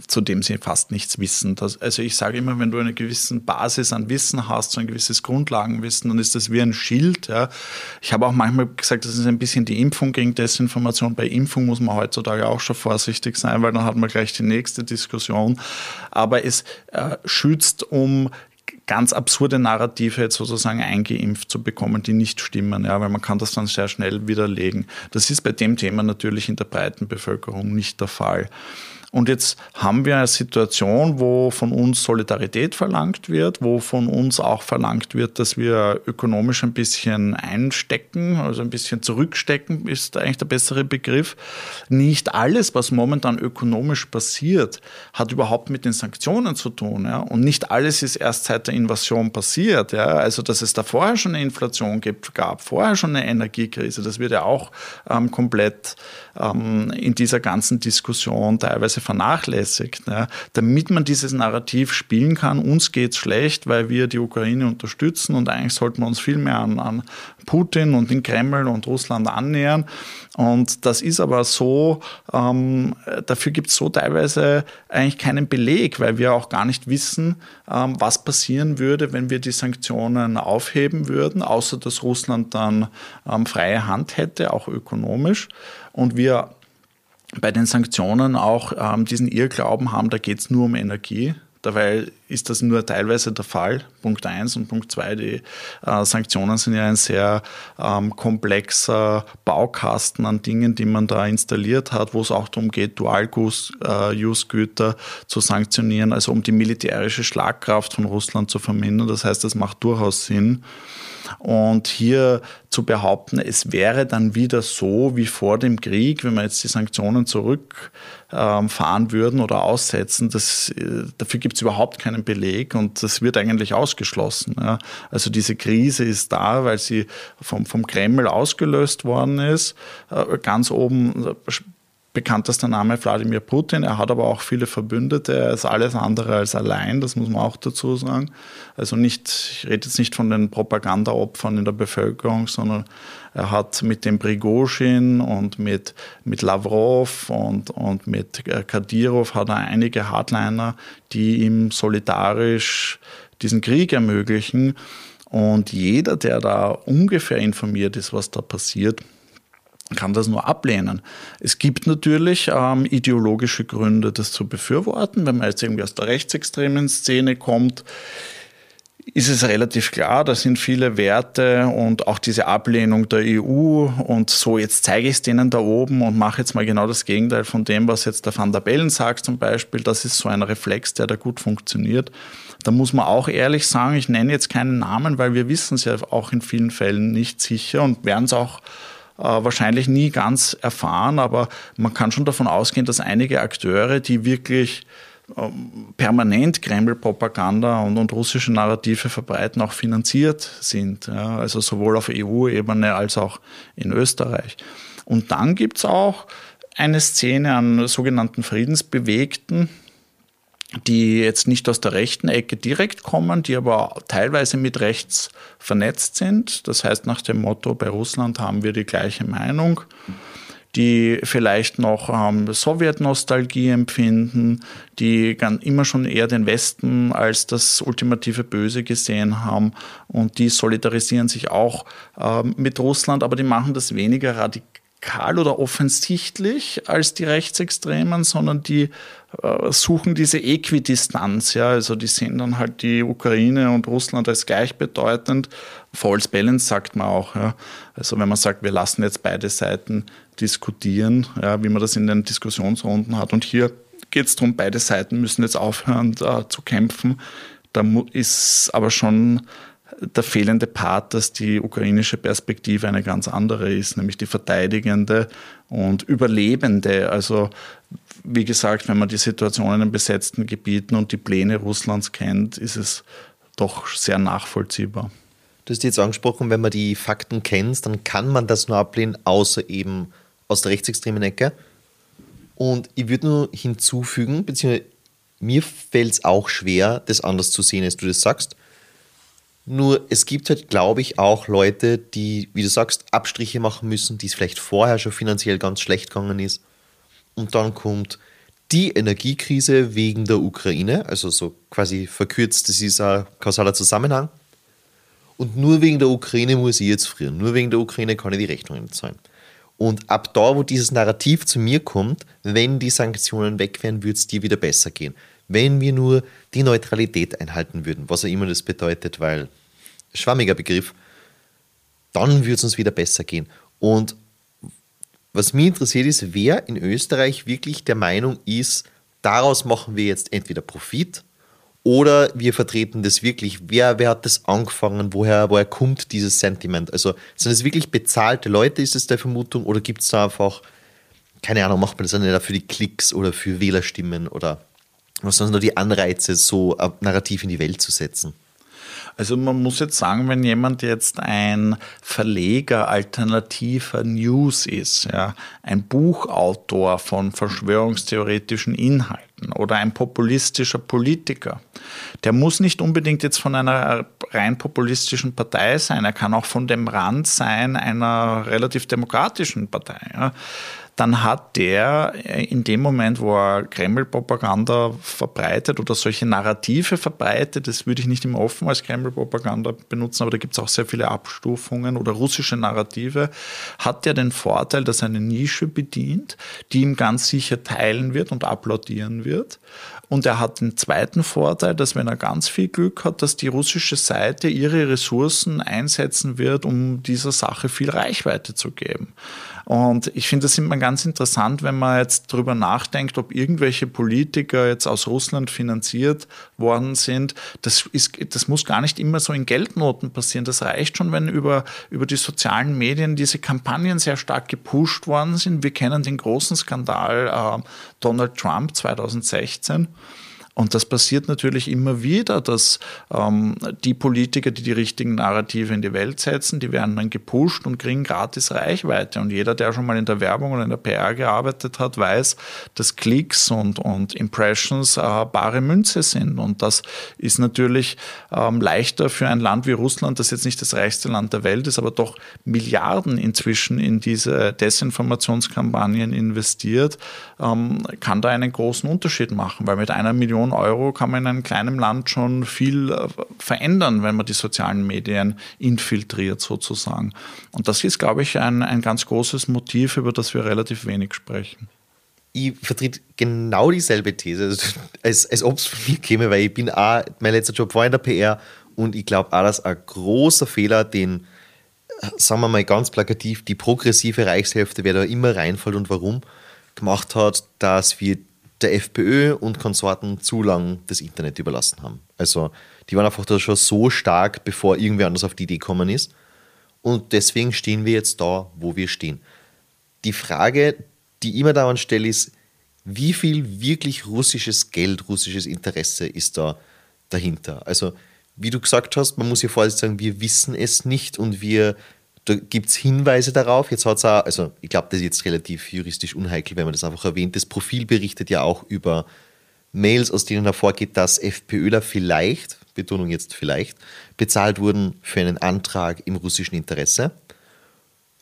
[SPEAKER 2] zu dem sie fast nichts wissen. Das, also ich sage immer, wenn du eine gewisse Basis an Wissen hast, so ein gewisses Grundlagenwissen, dann ist das wie ein Schild. Ja. Ich habe auch manchmal gesagt, das ist ein bisschen die Impfung gegen Desinformation. Bei Impfung muss man heutzutage auch schon vorsichtig sein, weil dann hat man gleich die nächste Diskussion. Aber es äh, schützt um ganz absurde Narrative jetzt sozusagen eingeimpft zu bekommen, die nicht stimmen, ja, weil man kann das dann sehr schnell widerlegen. Das ist bei dem Thema natürlich in der breiten Bevölkerung nicht der Fall. Und jetzt haben wir eine Situation, wo von uns Solidarität verlangt wird, wo von uns auch verlangt wird, dass wir ökonomisch ein bisschen einstecken, also ein bisschen zurückstecken, ist eigentlich der bessere Begriff. Nicht alles, was momentan ökonomisch passiert, hat überhaupt mit den Sanktionen zu tun. Ja? Und nicht alles ist erst seit der Invasion passiert. Ja? Also, dass es da vorher schon eine Inflation gibt, gab, vorher schon eine Energiekrise, das wird ja auch ähm, komplett ähm, in dieser ganzen Diskussion teilweise vernachlässigt. Ja. Damit man dieses Narrativ spielen kann, uns geht es schlecht, weil wir die Ukraine unterstützen und eigentlich sollten wir uns viel mehr an, an Putin und den Kreml und Russland annähern. Und das ist aber so, ähm, dafür gibt es so teilweise eigentlich keinen Beleg, weil wir auch gar nicht wissen, ähm, was passieren würde, wenn wir die Sanktionen aufheben würden, außer dass Russland dann ähm, freie Hand hätte, auch ökonomisch. Und wir bei den Sanktionen auch ähm, diesen Irrglauben haben, da geht es nur um Energie. Dabei ist das nur teilweise der Fall. Punkt eins und Punkt zwei, die äh, Sanktionen sind ja ein sehr ähm, komplexer Baukasten an Dingen, die man da installiert hat, wo es auch darum geht, Dual-Use-Güter äh, zu sanktionieren, also um die militärische Schlagkraft von Russland zu vermindern. Das heißt, das macht durchaus Sinn. Und hier zu behaupten, es wäre dann wieder so wie vor dem Krieg, wenn wir jetzt die Sanktionen zurückfahren ähm, würden oder aussetzen, das, äh, dafür gibt es überhaupt keinen Beleg und das wird eigentlich ausgeschlossen. Also diese Krise ist da, weil sie vom, vom Kreml ausgelöst worden ist. Äh, ganz oben bekanntester Name Wladimir Putin. Er hat aber auch viele Verbündete. Er ist alles andere als allein, das muss man auch dazu sagen. Also nicht, ich rede jetzt nicht von den Propagandaopfern in der Bevölkerung, sondern er hat mit dem Prigozhin und mit, mit Lavrov und, und mit Kadyrov hat er einige Hardliner, die ihm solidarisch diesen Krieg ermöglichen. Und jeder, der da ungefähr informiert ist, was da passiert, kann das nur ablehnen. Es gibt natürlich ähm, ideologische Gründe, das zu befürworten. Wenn man jetzt irgendwie aus der rechtsextremen Szene kommt, ist es relativ klar, da sind viele Werte und auch diese Ablehnung der EU und so, jetzt zeige ich es denen da oben und mache jetzt mal genau das Gegenteil von dem, was jetzt der Van der Bellen sagt zum Beispiel. Das ist so ein Reflex, der da gut funktioniert. Da muss man auch ehrlich sagen, ich nenne jetzt keinen Namen, weil wir wissen es ja auch in vielen Fällen nicht sicher und werden es auch wahrscheinlich nie ganz erfahren, aber man kann schon davon ausgehen, dass einige Akteure, die wirklich ähm, permanent Kreml-Propaganda und, und, russische Narrative verbreiten, auch finanziert sind. Ja, also sowohl auf EU-Ebene als auch in Österreich. Und dann gibt es auch eine Szene an sogenannten Friedensbewegten, die jetzt nicht aus der rechten Ecke direkt kommen, die aber teilweise mit rechts vernetzt sind. Das heißt nach dem Motto, bei Russland haben wir die gleiche Meinung, die vielleicht noch ähm, Sowjetnostalgie empfinden, die immer schon eher den Westen als das ultimative Böse gesehen haben und die solidarisieren sich auch ähm, mit Russland, aber die machen das weniger radikal radikal oder offensichtlich als die Rechtsextremen, sondern die äh, suchen diese Äquidistanz. Ja? Also die sehen dann halt die Ukraine und Russland als gleichbedeutend. False Balance sagt man auch. Ja? Also wenn man sagt, wir lassen jetzt beide Seiten diskutieren, ja, wie man das in den Diskussionsrunden hat. Und hier geht es darum, beide Seiten müssen jetzt aufhören äh, zu kämpfen. Da ist aber schon der fehlende Part, dass die ukrainische Perspektive eine ganz andere ist, nämlich die verteidigende und überlebende. Also wie gesagt, wenn man die Situation in den besetzten Gebieten und die Pläne Russlands kennt, ist es doch sehr nachvollziehbar.
[SPEAKER 1] Du hast jetzt angesprochen, wenn man die Fakten kennt, dann kann man das nur ablehnen, außer eben aus der rechtsextremen Ecke. Und ich würde nur hinzufügen, beziehungsweise mir fällt es auch schwer, das anders zu sehen, als du das sagst. Nur es gibt halt, glaube ich, auch Leute, die, wie du sagst, Abstriche machen müssen, die es vielleicht vorher schon finanziell ganz schlecht gegangen ist. Und dann kommt die Energiekrise wegen der Ukraine, also so quasi verkürzt, das ist ein kausaler Zusammenhang. Und nur wegen der Ukraine muss ich jetzt frieren. Nur wegen der Ukraine kann ich die Rechnungen zahlen. Und ab da, wo dieses Narrativ zu mir kommt, wenn die Sanktionen weg wären, würde es dir wieder besser gehen wenn wir nur die Neutralität einhalten würden, was auch immer das bedeutet, weil schwammiger Begriff, dann würde es uns wieder besser gehen. Und was mich interessiert ist, wer in Österreich wirklich der Meinung ist, daraus machen wir jetzt entweder Profit oder wir vertreten das wirklich. Wer, wer hat das angefangen? Woher, woher kommt dieses Sentiment? Also sind es wirklich bezahlte Leute, ist es der Vermutung, oder gibt es da einfach, keine Ahnung, macht man das nicht für die Klicks oder für Wählerstimmen oder was sind nur die Anreize, so ein Narrativ in die Welt zu setzen?
[SPEAKER 2] Also man muss jetzt sagen, wenn jemand jetzt ein Verleger alternativer News ist, ja, ein Buchautor von verschwörungstheoretischen Inhalten oder ein populistischer Politiker, der muss nicht unbedingt jetzt von einer rein populistischen Partei sein, er kann auch von dem Rand sein einer relativ demokratischen Partei. Ja dann hat der äh, in dem Moment, wo er Kreml-Propaganda verbreitet oder solche Narrative verbreitet, das würde ich nicht immer offen als Kreml-Propaganda benutzen, aber da gibt es auch sehr viele Abstufungen oder russische Narrative, hat der den Vorteil, dass er eine Nische bedient, die ihm ganz sicher teilen wird und applaudieren wird. Und er hat den zweiten Vorteil, dass wenn er ganz viel Glück hat, dass die russische Seite ihre Ressourcen einsetzen wird, um dieser Sache viel Reichweite zu geben. Und ich finde das immer ganz interessant, wenn man jetzt darüber nachdenkt, ob irgendwelche Politiker jetzt aus Russland finanziert worden sind. Das, ist, das muss gar nicht immer so in Geldnoten passieren. Das reicht schon, wenn über, über die sozialen Medien diese Kampagnen sehr stark gepusht worden sind. Wir kennen den großen Skandal äh, Donald Trump 2016. Und das passiert natürlich immer wieder, dass ähm, die Politiker, die die richtigen Narrative in die Welt setzen, die werden dann gepusht und kriegen gratis Reichweite. Und jeder, der schon mal in der Werbung oder in der PR gearbeitet hat, weiß, dass Klicks und, und Impressions äh, bare Münze sind. Und das ist natürlich ähm, leichter für ein Land wie Russland, das jetzt nicht das reichste Land der Welt ist, aber doch Milliarden inzwischen in diese Desinformationskampagnen investiert, ähm, kann da einen großen Unterschied machen, weil mit einer Million Million Euro kann man in einem kleinen Land schon viel äh, verändern, wenn man die sozialen Medien infiltriert sozusagen. Und das ist, glaube ich, ein, ein ganz großes Motiv, über das wir relativ wenig sprechen
[SPEAKER 1] ich vertrete genau dieselbe These, also als, als ob es von mir käme, weil ich bin auch, mein letzter Job war in der PR Und ich glaube auch, dass ein großer Fehler, den, sagen wir mal ganz plakativ, die progressive Reichshälfte, wer da immer reinfällt und warum, gemacht hat, dass wir der FPÖ und Konsorten zu lang das Internet überlassen haben. Also die waren einfach da schon so stark, bevor irgendwer anders auf die Idee gekommen ist. Und deswegen stehen wir jetzt da, wo wir stehen. Die Frage, die immer dauernd stelle, ist, wie viel wirklich russisches Geld, russisches Interesse ist da dahinter? Also, wie du gesagt hast, man muss hier vorsichtig sagen, wir wissen es nicht und wir, da gibt es Hinweise darauf. Jetzt hat es auch, also ich glaube, das ist jetzt relativ juristisch unheikel, wenn man das einfach erwähnt. Das Profil berichtet ja auch über Mails, aus denen hervorgeht, dass FPÖler vielleicht, Betonung jetzt vielleicht, bezahlt wurden für einen Antrag im russischen Interesse.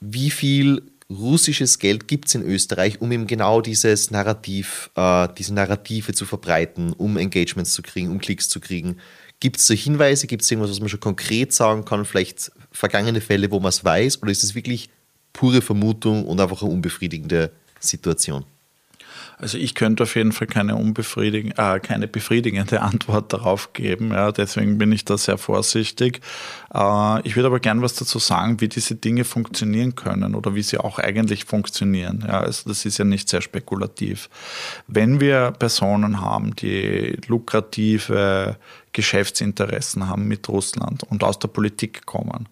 [SPEAKER 1] Wie viel russisches Geld gibt es in Österreich, um eben genau dieses Narrativ, äh, diese Narrative zu verbreiten, um Engagements zu kriegen, um Klicks zu kriegen. Gibt es so Hinweise, gibt es irgendwas, was man schon konkret sagen kann, vielleicht vergangene Fälle, wo man es weiß, oder ist es wirklich pure Vermutung und einfach eine unbefriedigende Situation?
[SPEAKER 2] Also ich könnte auf jeden Fall keine, unbefriedigen, äh, keine befriedigende Antwort darauf geben. Ja, deswegen bin ich da sehr vorsichtig. Äh, ich würde aber gern was dazu sagen, wie diese Dinge funktionieren können oder wie sie auch eigentlich funktionieren. Ja, also das ist ja nicht sehr spekulativ. Wenn wir Personen haben, die lukrative Geschäftsinteressen haben mit Russland und aus der Politik kommen,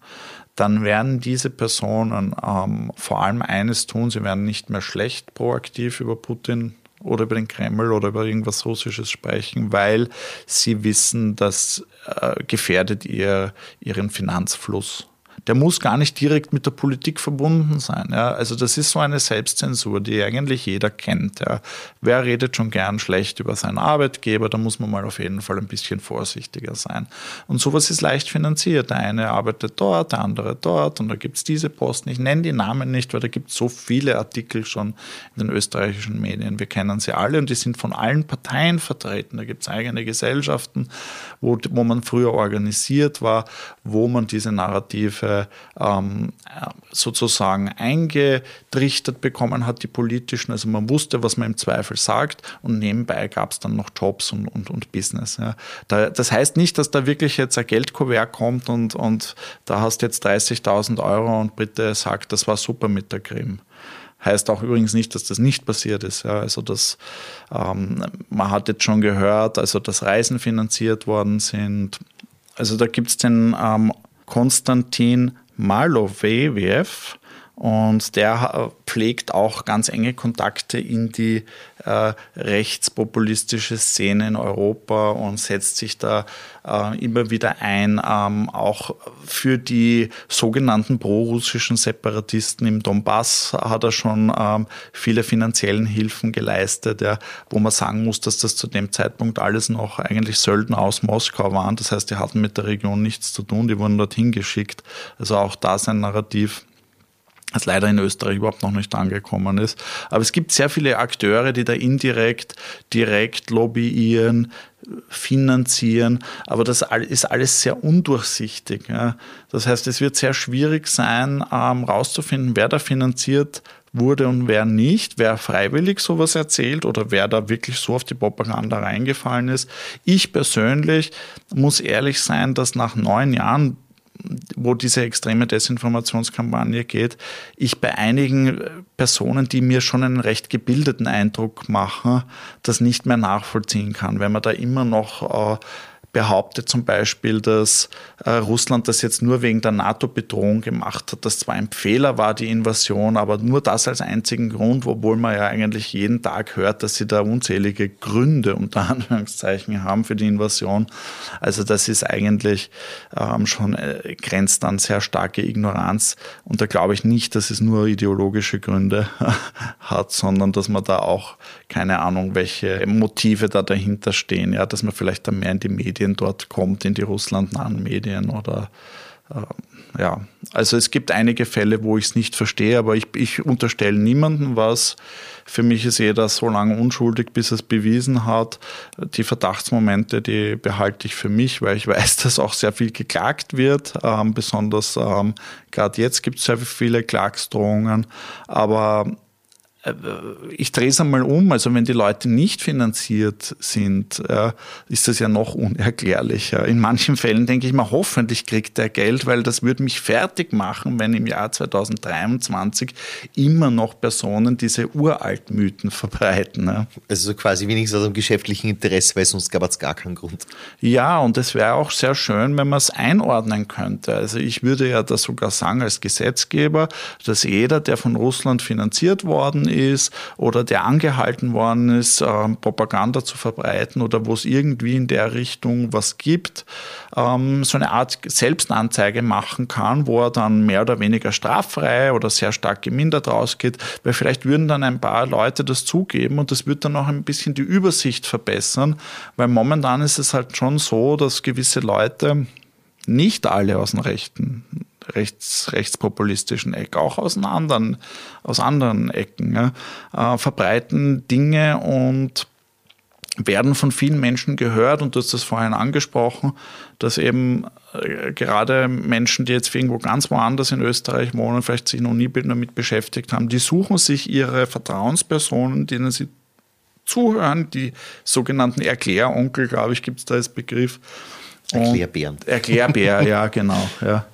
[SPEAKER 2] dann werden diese Personen ähm, vor allem eines tun, sie werden nicht mehr schlecht proaktiv über Putin oder über den Kreml oder über irgendwas Russisches sprechen, weil sie wissen, das äh, gefährdet ihr, ihren Finanzfluss der muss gar nicht direkt mit der Politik verbunden sein. Ja. Also das ist so eine Selbstzensur, die eigentlich jeder kennt. Ja. Wer redet schon gern schlecht über seinen Arbeitgeber? Da muss man mal auf jeden Fall ein bisschen vorsichtiger sein. Und sowas ist leicht finanziert. Der eine arbeitet dort, der andere dort und da gibt es diese Posten. Ich nenne die Namen nicht, weil da gibt es so viele Artikel schon in den österreichischen Medien. Wir kennen sie alle und die sind von allen Parteien vertreten. Da gibt es eigene Gesellschaften, wo, wo man früher organisiert war, wo man diese Narrative ähm, sozusagen eingetrichtert bekommen hat, die politischen. Also man wusste, was man im Zweifel sagt und nebenbei gab es dann noch Jobs und, und, und Business. Ja. Da, das heißt nicht, dass da wirklich jetzt ein Geldkuvert kommt und, und da hast jetzt 30.000 Euro und bitte sagt, das war super mit der Krim. Heißt auch übrigens nicht, dass das nicht passiert ist. Ja, also das, ähm, man hat jetzt schon gehört, also dass Reisen finanziert worden sind. Also da gibt es den ähm, Konstantin Malowewiew und der pflegt auch ganz enge Kontakte in die äh, rechtspopulistische Szene in Europa und setzt sich da äh, immer wieder ein, ähm, auch für die sogenannten prorussischen Separatisten im Donbass hat er schon ähm, viele finanziellen Hilfen geleistet, ja, wo man sagen muss, dass das zu dem Zeitpunkt alles noch eigentlich Söldner aus Moskau waren. Das heißt, die hatten mit der Region nichts zu tun, die wurden dorthin geschickt. Also auch da sein Narrativ das leider in Österreich überhaupt noch nicht angekommen ist. Aber es gibt sehr viele Akteure, die da indirekt, direkt lobbyieren, finanzieren, aber das ist alles sehr undurchsichtig. Das heißt, es wird sehr schwierig sein, ähm, rauszufinden, wer da finanziert wurde und wer nicht, wer freiwillig sowas erzählt oder wer da wirklich so auf die Propaganda reingefallen ist. Ich persönlich muss ehrlich sein, dass nach neun Jahren wo diese extreme Desinformationskampagne geht, ich bei einigen Personen, die mir schon einen recht gebildeten Eindruck machen, das nicht mehr nachvollziehen kann, wenn man da immer noch äh, behauptet zum Beispiel, dass äh, Russland das jetzt nur wegen der NATO-Bedrohung gemacht hat, dass zwar ein Fehler war, die Invasion, aber nur das als einzigen Grund, obwohl man ja eigentlich jeden Tag hört, dass sie da unzählige Gründe unter Anführungszeichen haben für die Invasion. Also das ist eigentlich ähm, schon äh, grenzt an sehr starke Ignoranz. Und da glaube ich nicht, dass es nur ideologische Gründe hat, sondern dass man da auch keine Ahnung, welche Motive da dahinter stehen, ja, dass man vielleicht dann mehr in die Medien dort kommt, in die russlandnahen Medien oder äh, ja, also es gibt einige Fälle, wo ich es nicht verstehe, aber ich, ich unterstelle niemandem was. Für mich ist jeder so lange unschuldig, bis es bewiesen hat. Die Verdachtsmomente, die behalte ich für mich, weil ich weiß, dass auch sehr viel geklagt wird. Ähm, besonders ähm, gerade jetzt gibt es sehr viele Klagsdrohungen. Aber ich drehe es einmal um, also wenn die Leute nicht finanziert sind, ist das ja noch unerklärlicher. In manchen Fällen denke ich mir, hoffentlich kriegt er Geld, weil das würde mich fertig machen, wenn im Jahr 2023 immer noch Personen diese Uraltmythen verbreiten.
[SPEAKER 1] Also quasi wenigstens aus einem geschäftlichen Interesse, weil sonst gab es gar keinen Grund.
[SPEAKER 2] Ja, und es wäre auch sehr schön, wenn man es einordnen könnte. Also ich würde ja da sogar sagen als Gesetzgeber, dass jeder, der von Russland finanziert worden ist oder der angehalten worden ist, ähm, Propaganda zu verbreiten oder wo es irgendwie in der Richtung was gibt, ähm, so eine Art Selbstanzeige machen kann, wo er dann mehr oder weniger straffrei oder sehr stark gemindert rausgeht, weil vielleicht würden dann ein paar Leute das zugeben und das wird dann auch ein bisschen die Übersicht verbessern, weil momentan ist es halt schon so, dass gewisse Leute nicht alle aus dem rechten rechts, rechtspopulistischen Eck, auch aus anderen, aus anderen Ecken, ja, äh, verbreiten Dinge und werden von vielen Menschen gehört und du hast das vorhin angesprochen, dass eben äh, gerade Menschen, die jetzt irgendwo ganz woanders in Österreich wohnen, vielleicht sich noch nie damit beschäftigt haben, die suchen sich ihre Vertrauenspersonen, denen sie zuhören, die sogenannten Erkläronkel, glaube ich, gibt es da als Begriff.
[SPEAKER 1] Erklärbären.
[SPEAKER 2] Erklärbär, ja, genau. Ja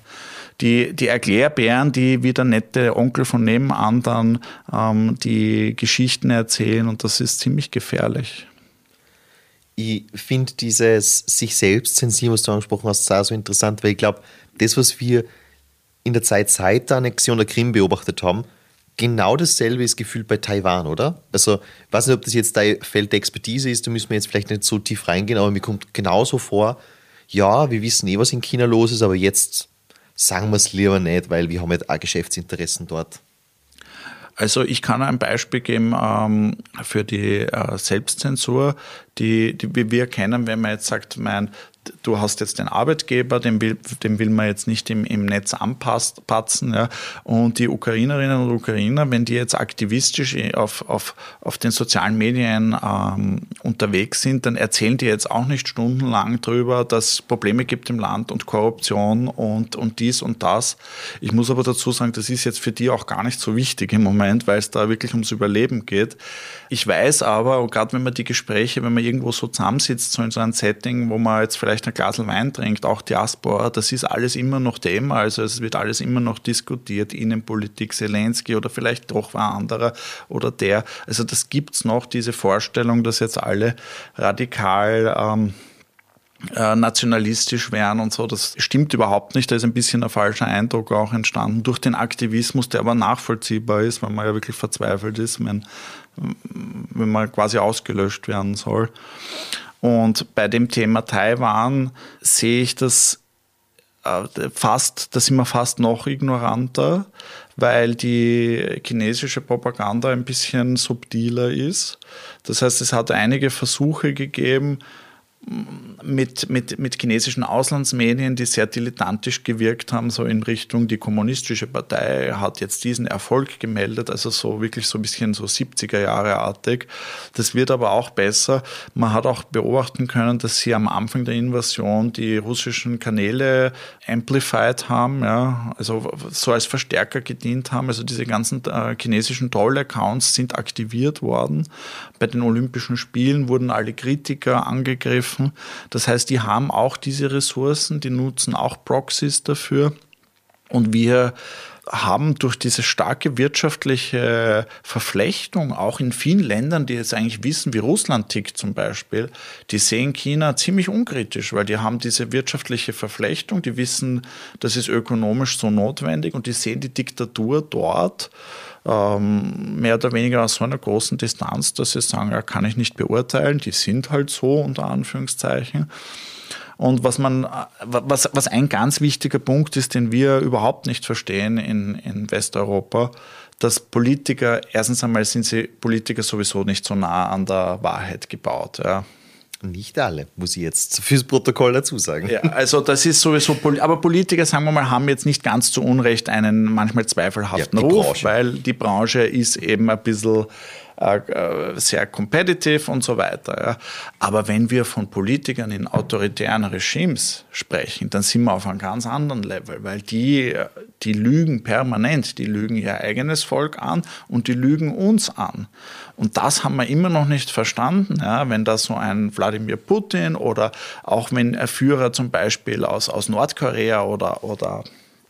[SPEAKER 2] die, die Erklärbären, die wie der nette Onkel von nebenan dann ähm, die Geschichten erzählen und das ist ziemlich gefährlich.
[SPEAKER 1] Ich finde dieses sich selbst zensieren, was du angesprochen hast, sehr so interessant, weil ich glaube, das, was wir in der Zeit seit der Annexion der Krim beobachtet haben, genau dasselbe ist gefühlt bei Taiwan, oder? Also, ich weiß nicht, ob das jetzt dein Feld der Expertise ist, da müssen wir jetzt vielleicht nicht so tief reingehen, aber mir kommt genauso vor, ja, wir wissen eh, was in China los ist, aber jetzt sagen wir es lieber nicht, weil wir haben halt auch Geschäftsinteressen dort.
[SPEAKER 2] Also ich kann ein Beispiel geben ähm, für die äh, Selbstzensur, die, die wir kennen, wenn man jetzt sagt, mein du hast jetzt den Arbeitgeber, den will, den will man jetzt nicht im, im Netz anpatzen. Ja. Und die Ukrainerinnen und Ukrainer, wenn die jetzt aktivistisch auf, auf, auf den sozialen Medien ähm, unterwegs sind, dann erzählen die jetzt auch nicht stundenlang darüber, dass es Probleme gibt im Land und Korruption und, und dies und das. Ich muss aber dazu sagen, das ist jetzt für die auch gar nicht so wichtig im Moment, weil es da wirklich ums Überleben geht. Ich weiß aber, gerade wenn man die Gespräche, wenn man irgendwo so zusammensitzt, so in so einem Setting, wo man jetzt vielleicht ein Glas Wein trinkt, auch Diaspora, das ist alles immer noch Thema. Also es wird alles immer noch diskutiert, Innenpolitik, Zelensky oder vielleicht doch ein anderer oder der. Also das gibt es noch, diese Vorstellung, dass jetzt alle radikal ähm, äh, nationalistisch wären und so. Das stimmt überhaupt nicht. Da ist ein bisschen ein falscher Eindruck auch entstanden durch den Aktivismus, der aber nachvollziehbar ist, weil man ja wirklich verzweifelt ist, wenn, wenn man quasi ausgelöscht werden soll. Und bei dem Thema Taiwan sehe ich das äh, fast, da sind wir fast noch ignoranter, weil die chinesische Propaganda ein bisschen subtiler ist. Das heißt, es hat einige Versuche gegeben, mit, mit, mit chinesischen Auslandsmedien, die sehr dilettantisch gewirkt haben, so in Richtung, die kommunistische Partei hat jetzt diesen Erfolg gemeldet, also so wirklich so ein bisschen so 70er Jahre artig. Das wird aber auch besser. Man hat auch beobachten können, dass sie am Anfang der Invasion die russischen Kanäle amplified haben, ja, also so als Verstärker gedient haben. Also diese ganzen äh, chinesischen Troll-Accounts sind aktiviert worden. Bei den Olympischen Spielen wurden alle Kritiker angegriffen treffen. Das heißt, die haben auch diese Ressourcen, die nutzen auch Proxys dafür. Und wir haben durch diese starke wirtschaftliche Verflechtung auch in vielen Ländern, die jetzt eigentlich wissen, wie Russland tickt zum Beispiel, die sehen China ziemlich unkritisch, weil die haben diese wirtschaftliche Verflechtung, die wissen, das ist ökonomisch so notwendig und die sehen die Diktatur dort ähm, mehr oder weniger aus so einer großen Distanz, dass sie sagen, ja, kann ich nicht beurteilen, die sind halt so unter Anführungszeichen. Und was man, was, was ein ganz wichtiger Punkt ist, den wir überhaupt nicht verstehen in, in Westeuropa, dass Politiker, erstens einmal sind sie Politiker sowieso nicht so nah an der Wahrheit gebaut. Ja.
[SPEAKER 1] Nicht alle, muss ich jetzt fürs Protokoll dazu sagen.
[SPEAKER 2] Ja, also das ist sowieso, aber Politiker, sagen wir mal, haben jetzt nicht ganz zu Unrecht einen manchmal zweifelhaften ja, Ruf, Branche. weil die Branche ist eben ein bisschen sehr competitive und so weiter. Aber wenn wir von Politikern in autoritären Regimes sprechen, dann sind wir auf einem ganz anderen Level, weil die, die lügen permanent, die lügen ihr eigenes Volk an und die lügen uns an. Und das haben wir immer noch nicht verstanden, ja, wenn da so ein Wladimir Putin oder auch wenn ein Führer zum Beispiel aus, aus Nordkorea oder, oder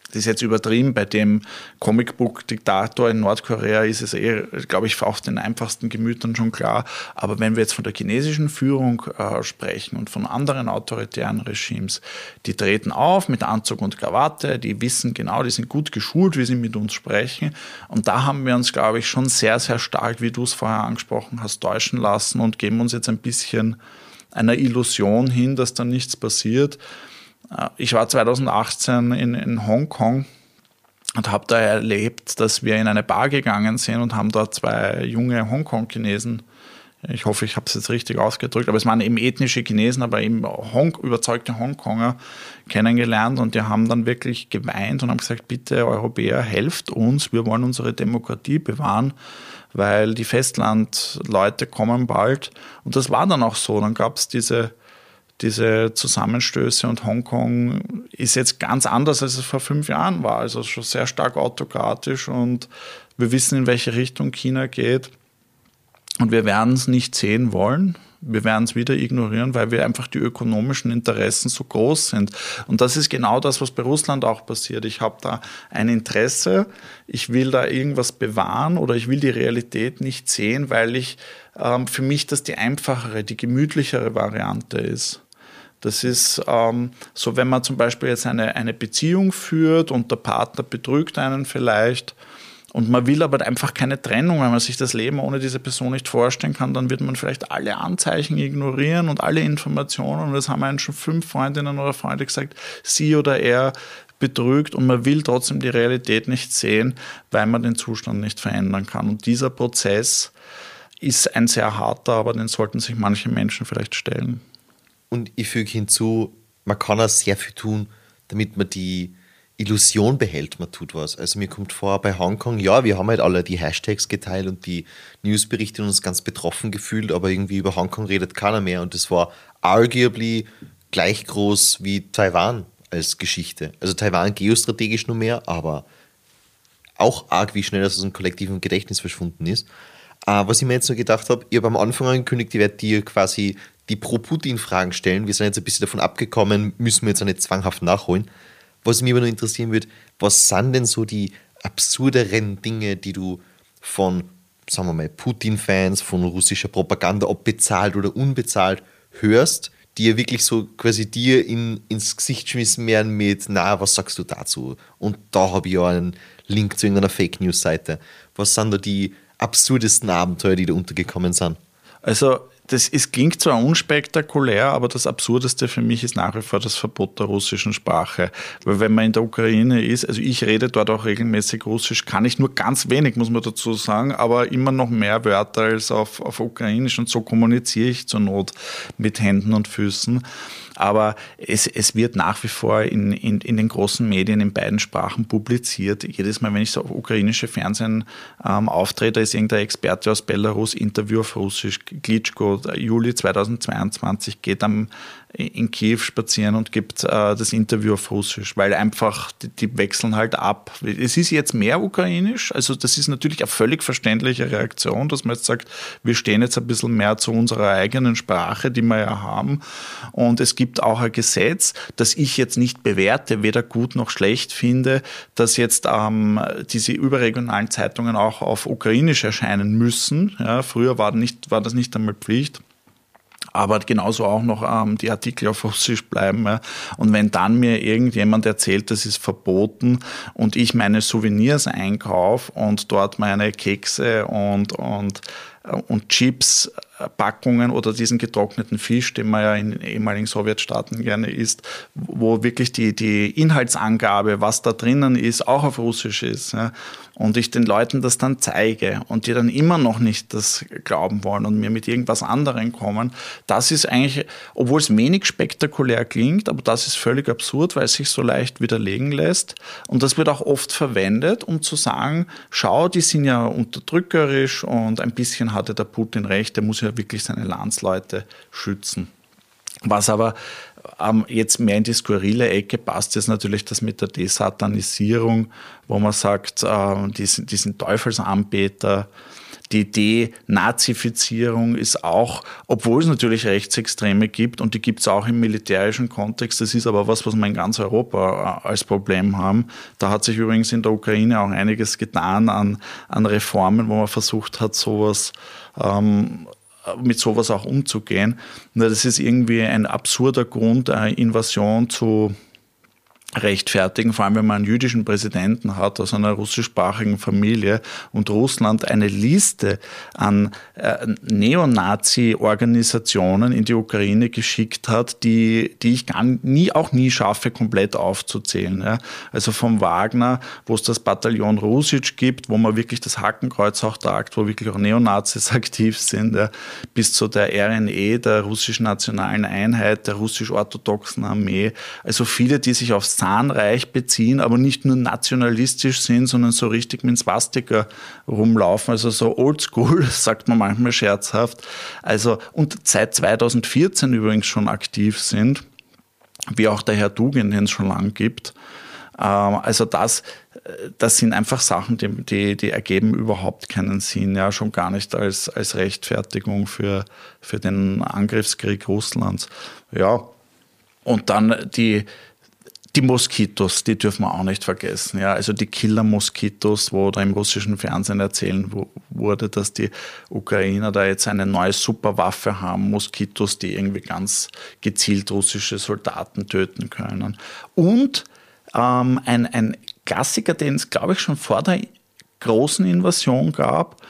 [SPEAKER 2] das ist jetzt übertrieben, bei dem Comicbook-Diktator in Nordkorea ist es eher, glaube ich, auf den einfachsten Gemütern schon klar. Aber wenn wir jetzt von der chinesischen Führung äh, sprechen und von anderen autoritären Regimes, die treten auf mit Anzug und Krawatte, die wissen genau, die sind gut geschult, wie sie mit uns sprechen. Und da haben wir uns, glaube ich, schon sehr, sehr stark, wie du es vorher angesprochen hast, täuschen lassen und geben uns jetzt ein bisschen einer Illusion hin, dass da nichts passiert. Äh, ich war 2018 in, in Hongkong und habe da erlebt, dass wir in eine Bar gegangen sind und haben dort zwei junge Hongkong-Chinesen, ich hoffe, ich habe es jetzt richtig ausgedrückt, aber es waren eben ethnische Chinesen, aber eben Hong überzeugte Hongkonger kennengelernt und die haben dann wirklich geweint und haben gesagt, bitte Europäer, helft uns, wir wollen unsere Demokratie bewahren, weil die Festlandleute kommen bald. Und das war dann auch so. Dann gab es diese diese Zusammenstöße und Hongkong ist jetzt ganz anders, als es vor fünf Jahren war. Also schon sehr stark autokratisch und wir wissen, in welche Richtung China geht. Und wir werden es nicht sehen wollen. Wir werden es wieder ignorieren, weil wir einfach die ökonomischen Interessen so groß sind. Und das ist genau das, was bei Russland auch passiert. Ich habe da ein Interesse, ich will da irgendwas bewahren oder ich will die Realität nicht sehen, weil ich ähm, für mich das die einfachere, die gemütlichere Variante ist. Das ist ähm, so, wenn man zum Beispiel jetzt eine, eine Beziehung führt und der Partner betrügt einen vielleicht und man will aber einfach keine Trennung, wenn man sich das Leben ohne diese Person nicht vorstellen kann, dann wird man vielleicht alle Anzeichen ignorieren und alle Informationen. Und das haben einen schon fünf Freundinnen oder Freunde gesagt, sie oder er betrügt und man will trotzdem die Realität nicht sehen, weil man den Zustand nicht verändern kann. Und dieser Prozess ist ein sehr harter, aber den sollten sich manche Menschen vielleicht stellen.
[SPEAKER 1] Und ich füge hinzu, man kann auch sehr viel tun, damit man die Illusion behält, man tut was. Also mir kommt vor, bei Hongkong, ja, wir haben halt alle die Hashtags geteilt und die Newsberichte und uns ganz betroffen gefühlt, aber irgendwie über Hongkong redet keiner mehr und das war arguably gleich groß wie Taiwan als Geschichte. Also Taiwan geostrategisch nur mehr, aber auch arg, wie schnell das aus dem kollektiven Gedächtnis verschwunden ist. Uh, was ich mir jetzt nur gedacht habe, ich habe am Anfang angekündigt, ich werde dir quasi die Pro-Putin-Fragen stellen. Wir sind jetzt ein bisschen davon abgekommen, müssen wir jetzt auch nicht zwanghaft nachholen. Was mich aber nur interessieren würde, was sind denn so die absurderen Dinge, die du von, sagen wir mal, Putin-Fans, von russischer Propaganda, ob bezahlt oder unbezahlt, hörst, die ja wirklich so quasi dir in, ins Gesicht schmissen werden mit, na, was sagst du dazu? Und da habe ich ja einen Link zu irgendeiner Fake News-Seite. Was sind da die absurdesten Abenteuer, die da untergekommen sind?
[SPEAKER 2] Also das ist, klingt zwar unspektakulär, aber das Absurdeste für mich ist nach wie vor das Verbot der russischen Sprache. Weil wenn man in der Ukraine ist, also ich rede dort auch regelmäßig Russisch, kann ich nur ganz wenig, muss man dazu sagen, aber immer noch mehr Wörter als auf, auf Ukrainisch und so kommuniziere ich zur Not mit Händen und Füßen. Aber es, es wird nach wie vor in, in, in den großen Medien in beiden Sprachen publiziert. Jedes Mal, wenn ich so auf ukrainische Fernsehen ähm, auftrete, ist irgendein Experte aus Belarus, Interview auf Russisch, Glitschko, Juli 2022 geht am in Kiew spazieren und gibt äh, das Interview auf Russisch, weil einfach die, die, wechseln halt ab. Es ist jetzt mehr ukrainisch, also das ist natürlich eine völlig verständliche Reaktion, dass man jetzt sagt, wir stehen jetzt ein bisschen mehr zu unserer eigenen Sprache, die wir ja haben. Und es gibt auch ein Gesetz, das ich jetzt nicht bewerte, weder gut noch schlecht finde, dass jetzt ähm, diese überregionalen Zeitungen auch auf Ukrainisch erscheinen müssen. Ja, früher war, nicht, war das nicht einmal Pflicht aber genauso auch noch ähm, die Artikel auf Russisch bleiben. Ja. Und wenn dann mir irgendjemand erzählt, das ist verboten und ich meine Souvenirs einkaufe und dort meine Kekse und, und, äh, und Chips Packungen oder diesen getrockneten Fisch, den man ja in ehemaligen Sowjetstaaten gerne isst, wo wirklich die, die Inhaltsangabe, was da drinnen ist, auch auf Russisch ist. Ja. Und ich den Leuten das dann zeige und die dann immer noch nicht das glauben wollen und mir mit irgendwas anderem kommen, das ist eigentlich, obwohl es wenig spektakulär klingt, aber das ist völlig absurd, weil es sich so leicht widerlegen lässt. Und das wird auch oft verwendet, um zu sagen, schau, die sind ja unterdrückerisch und ein bisschen hatte der Putin recht, der muss ja wirklich seine Landsleute schützen. Was aber ähm, jetzt mehr in die skurrile Ecke passt, ist natürlich das mit der Desatanisierung, wo man sagt, äh, die, sind, die sind Teufelsanbeter, die Idee Nazifizierung ist auch, obwohl es natürlich Rechtsextreme gibt und die gibt es auch im militärischen Kontext, das ist aber was, was wir in ganz Europa äh, als Problem haben. Da hat sich übrigens in der Ukraine auch einiges getan an, an Reformen, wo man versucht hat, sowas ähm, mit sowas auch umzugehen. Das ist irgendwie ein absurder Grund, eine Invasion zu rechtfertigen, vor allem wenn man einen jüdischen Präsidenten hat aus einer russischsprachigen Familie und Russland eine Liste an äh, Neonazi-Organisationen in die Ukraine geschickt hat, die, die ich gar nie, auch nie schaffe, komplett aufzuzählen. Ja. Also vom Wagner, wo es das Bataillon Rusic gibt, wo man wirklich das Hakenkreuz auch tragt, wo wirklich auch Neonazis aktiv sind, ja, bis zu der RNE, der russischen nationalen Einheit, der russisch-orthodoxen Armee. Also viele, die sich aufs Zahnreich beziehen, aber nicht nur nationalistisch sind, sondern so richtig mit Swastika rumlaufen, also so oldschool, sagt man manchmal scherzhaft. Also, und seit 2014 übrigens schon aktiv sind, wie auch der Herr Dugin, den es schon lang gibt. Ähm, also das, das sind einfach Sachen, die, die, die, ergeben überhaupt keinen Sinn, ja, schon gar nicht als, als Rechtfertigung für, für den Angriffskrieg Russlands. Ja, und dann die, die Moskitos, die dürfen wir auch nicht vergessen. Ja, also die Killer-Moskitos, wo da im russischen Fernsehen erzählen wurde, dass die Ukrainer da jetzt eine neue Superwaffe haben, Moskitos, die irgendwie ganz gezielt russische Soldaten töten können. Und ähm, ein, ein Klassiker, den es, glaube ich, schon vor der großen Invasion gab,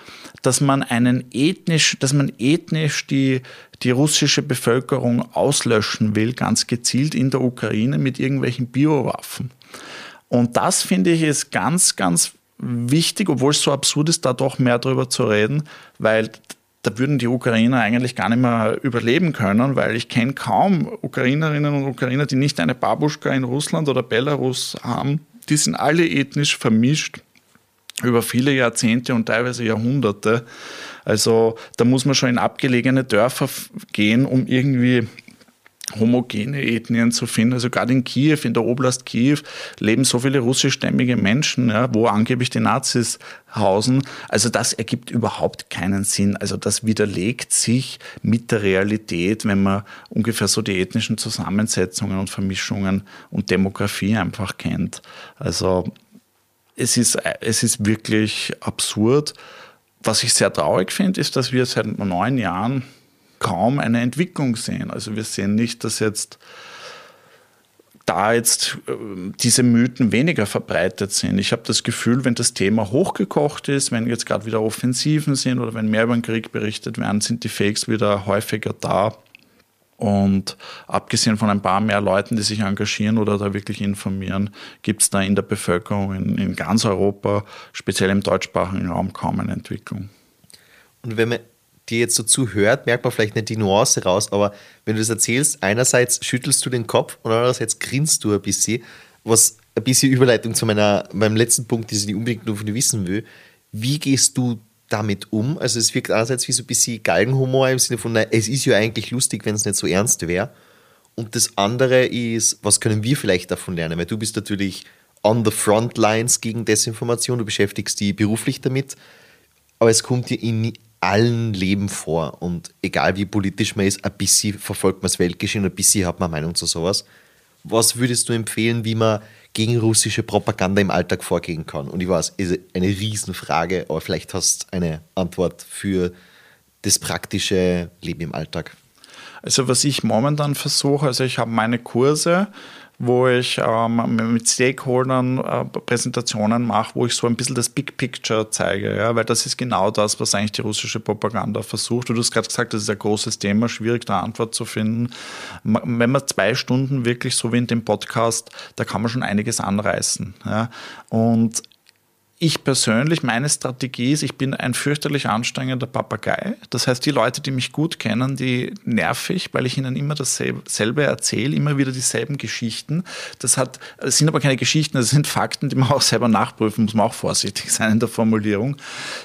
[SPEAKER 2] dass man einen ethnisch, dass man ethnisch die, die russische Bevölkerung auslöschen will, ganz gezielt in der Ukraine mit irgendwelchen Biowaffen. Und das finde ich ist ganz, ganz wichtig, obwohl es so absurd ist, da doch mehr darüber zu reden, weil da würden die Ukrainer eigentlich gar nicht mehr überleben können, weil ich kenne kaum Ukrainerinnen und Ukrainer, die nicht eine Babuschka in Russland oder Belarus haben. Die sind alle ethnisch vermischt über viele Jahrzehnte und teilweise Jahrhunderte. Also da muss man schon in abgelegene Dörfer gehen, um irgendwie homogene Ethnien zu finden. Also gerade in Kiew, in der Oblast Kiew, leben so viele russischstämmige Menschen, ja, wo angeblich die Nazis hausen. Also das ergibt überhaupt keinen Sinn. Also das widerlegt sich mit der Realität, wenn man ungefähr so die ethnischen Zusammensetzungen und Vermischungen und Demografie einfach kennt. Also es ist, es ist wirklich absurd. Was ich sehr traurig finde, ist, dass wir seit neun Jahren kaum eine Entwicklung sehen. Also wir sehen nicht, dass jetzt da jetzt äh, diese Mythen weniger verbreitet sind. Ich habe das Gefühl, wenn das Thema hochgekocht ist, wenn jetzt gerade wieder Offensiven sind oder wenn mehr über den Krieg berichtet werden, sind die Fakes wieder häufiger da. Und abgesehen von ein paar mehr Leuten, die sich engagieren oder da wirklich informieren, gibt es da in der Bevölkerung in, in, ganz Europa, speziell im deutschsprachigen Raum, kaum eine Entwicklung.
[SPEAKER 1] Und wenn man dir jetzt so zuhört, merkt man vielleicht nicht die Nuance raus, aber wenn du das erzählst, einerseits schüttelst du den Kopf und andererseits grinst du ein bisschen, was ein bisschen Überleitung zu meiner, meinem letzten Punkt ist, ich unbedingt nur von dir wissen will. Wie gehst du damit um? Also es wirkt einerseits wie so ein bisschen Galgenhumor im Sinne von, na, es ist ja eigentlich lustig, wenn es nicht so ernst wäre. Und das andere ist, was können wir vielleicht davon lernen? Weil du bist natürlich on the front lines gegen Desinformation, du beschäftigst dich beruflich damit, aber es kommt dir in allen Leben vor und egal wie politisch man ist, ein bisschen verfolgt man das Weltgeschehen, ein bisschen hat man Meinung zu sowas. Was würdest du empfehlen, wie man gegen russische Propaganda im Alltag vorgehen kann? Und ich weiß, ist eine Riesenfrage, aber vielleicht hast du eine Antwort für das praktische Leben im Alltag.
[SPEAKER 2] Also was ich momentan versuche, also ich habe meine Kurse, wo ich ähm, mit Stakeholdern äh, Präsentationen mache, wo ich so ein bisschen das Big Picture zeige, ja, weil das ist genau das, was eigentlich die russische Propaganda versucht. Du hast gerade gesagt, das ist ein großes Thema, schwierig da Antwort zu finden. Wenn man zwei Stunden wirklich, so wie in dem Podcast, da kann man schon einiges anreißen. Ja. Und ich persönlich, meine Strategie ist, ich bin ein fürchterlich anstrengender Papagei. Das heißt, die Leute, die mich gut kennen, die nerv ich, weil ich ihnen immer dasselbe erzähle, immer wieder dieselben Geschichten. Das hat, das sind aber keine Geschichten, das sind Fakten, die man auch selber nachprüfen muss, man auch vorsichtig sein in der Formulierung.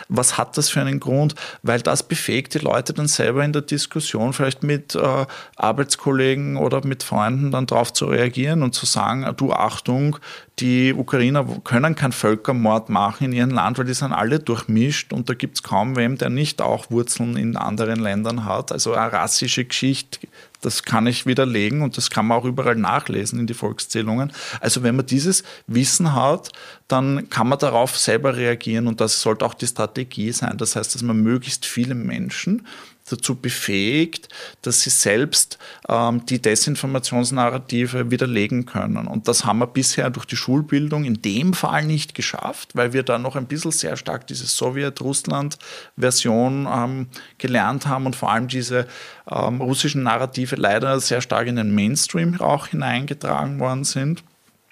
[SPEAKER 2] Was hat das für einen Grund? Weil das befähigt die Leute dann selber in der Diskussion, vielleicht mit äh, Arbeitskollegen oder mit Freunden dann darauf zu reagieren und zu sagen, du Achtung, die Ukrainer können keinen Völkermord machen in ihrem Land, weil die sind alle durchmischt und da gibt es kaum wem, der nicht auch Wurzeln in anderen Ländern hat. Also eine rassische Geschichte, das kann ich widerlegen und das kann man auch überall nachlesen in die Volkszählungen. Also wenn man dieses Wissen hat, dann kann man darauf selber reagieren und das sollte auch die Strategie sein. Das heißt, dass man möglichst viele Menschen dazu befähigt, dass sie selbst ähm, die Desinformationsnarrative widerlegen können. Und das haben wir bisher durch die Schulbildung in dem Fall nicht geschafft, weil wir da noch ein bisschen sehr stark diese Sowjet-Russland-Version ähm, gelernt haben und vor allem diese ähm, russischen Narrative leider sehr stark in den Mainstream auch hineingetragen worden sind.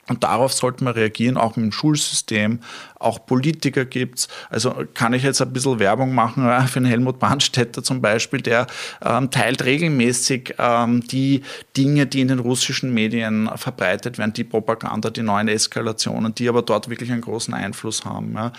[SPEAKER 2] Und darauf sollte man reagieren, auch im Schulsystem. Auch Politiker gibt es. Also kann ich jetzt ein bisschen Werbung machen für den Helmut Brandstätter zum Beispiel, der ähm, teilt regelmäßig ähm, die Dinge, die in den russischen Medien verbreitet werden, die Propaganda, die neuen Eskalationen, die aber dort wirklich einen großen Einfluss haben. Ja.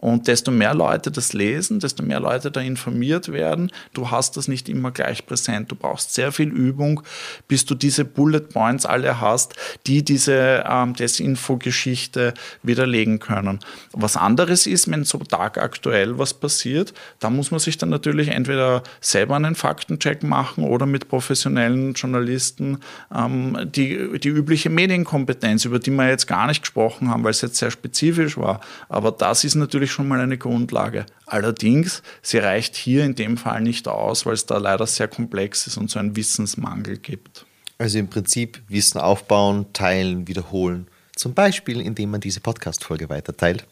[SPEAKER 2] Und desto mehr Leute das lesen, desto mehr Leute da informiert werden. Du hast das nicht immer gleich präsent. Du brauchst sehr viel Übung, bis du diese Bullet Points alle hast, die diese ähm, Desinfo-Geschichte widerlegen können. Was anderes ist, wenn so tagaktuell was passiert, da muss man sich dann natürlich entweder selber einen Faktencheck machen oder mit professionellen Journalisten ähm, die, die übliche Medienkompetenz, über die wir jetzt gar nicht gesprochen haben, weil es jetzt sehr spezifisch war. Aber das ist natürlich natürlich schon mal eine Grundlage. Allerdings, sie reicht hier in dem Fall nicht aus, weil es da leider sehr komplex ist und so einen Wissensmangel gibt.
[SPEAKER 1] Also im Prinzip Wissen aufbauen, teilen, wiederholen. Zum Beispiel, indem man diese Podcast-Folge weiterteilt.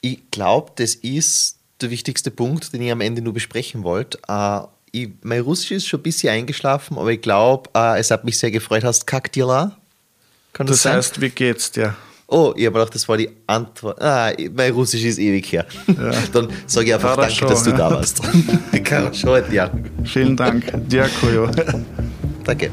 [SPEAKER 1] Ich glaube, das ist der wichtigste Punkt, den ich am Ende nur besprechen wollte. Äh, mein Russisch ist schon ein bisschen eingeschlafen, aber ich glaube, äh, es hat mich sehr gefreut. Hast Kaktila?
[SPEAKER 2] Kann das, das heißt, wie geht's dir?
[SPEAKER 1] Oh, ich habe gedacht, das war die Antwort. Ah, mein Russisch ist ewig her. Ja. Dann sage ich einfach Karasho, Danke, dass du ja. da warst.
[SPEAKER 2] Karasho, ja. Vielen Dank. Diakoyo.
[SPEAKER 1] Danke.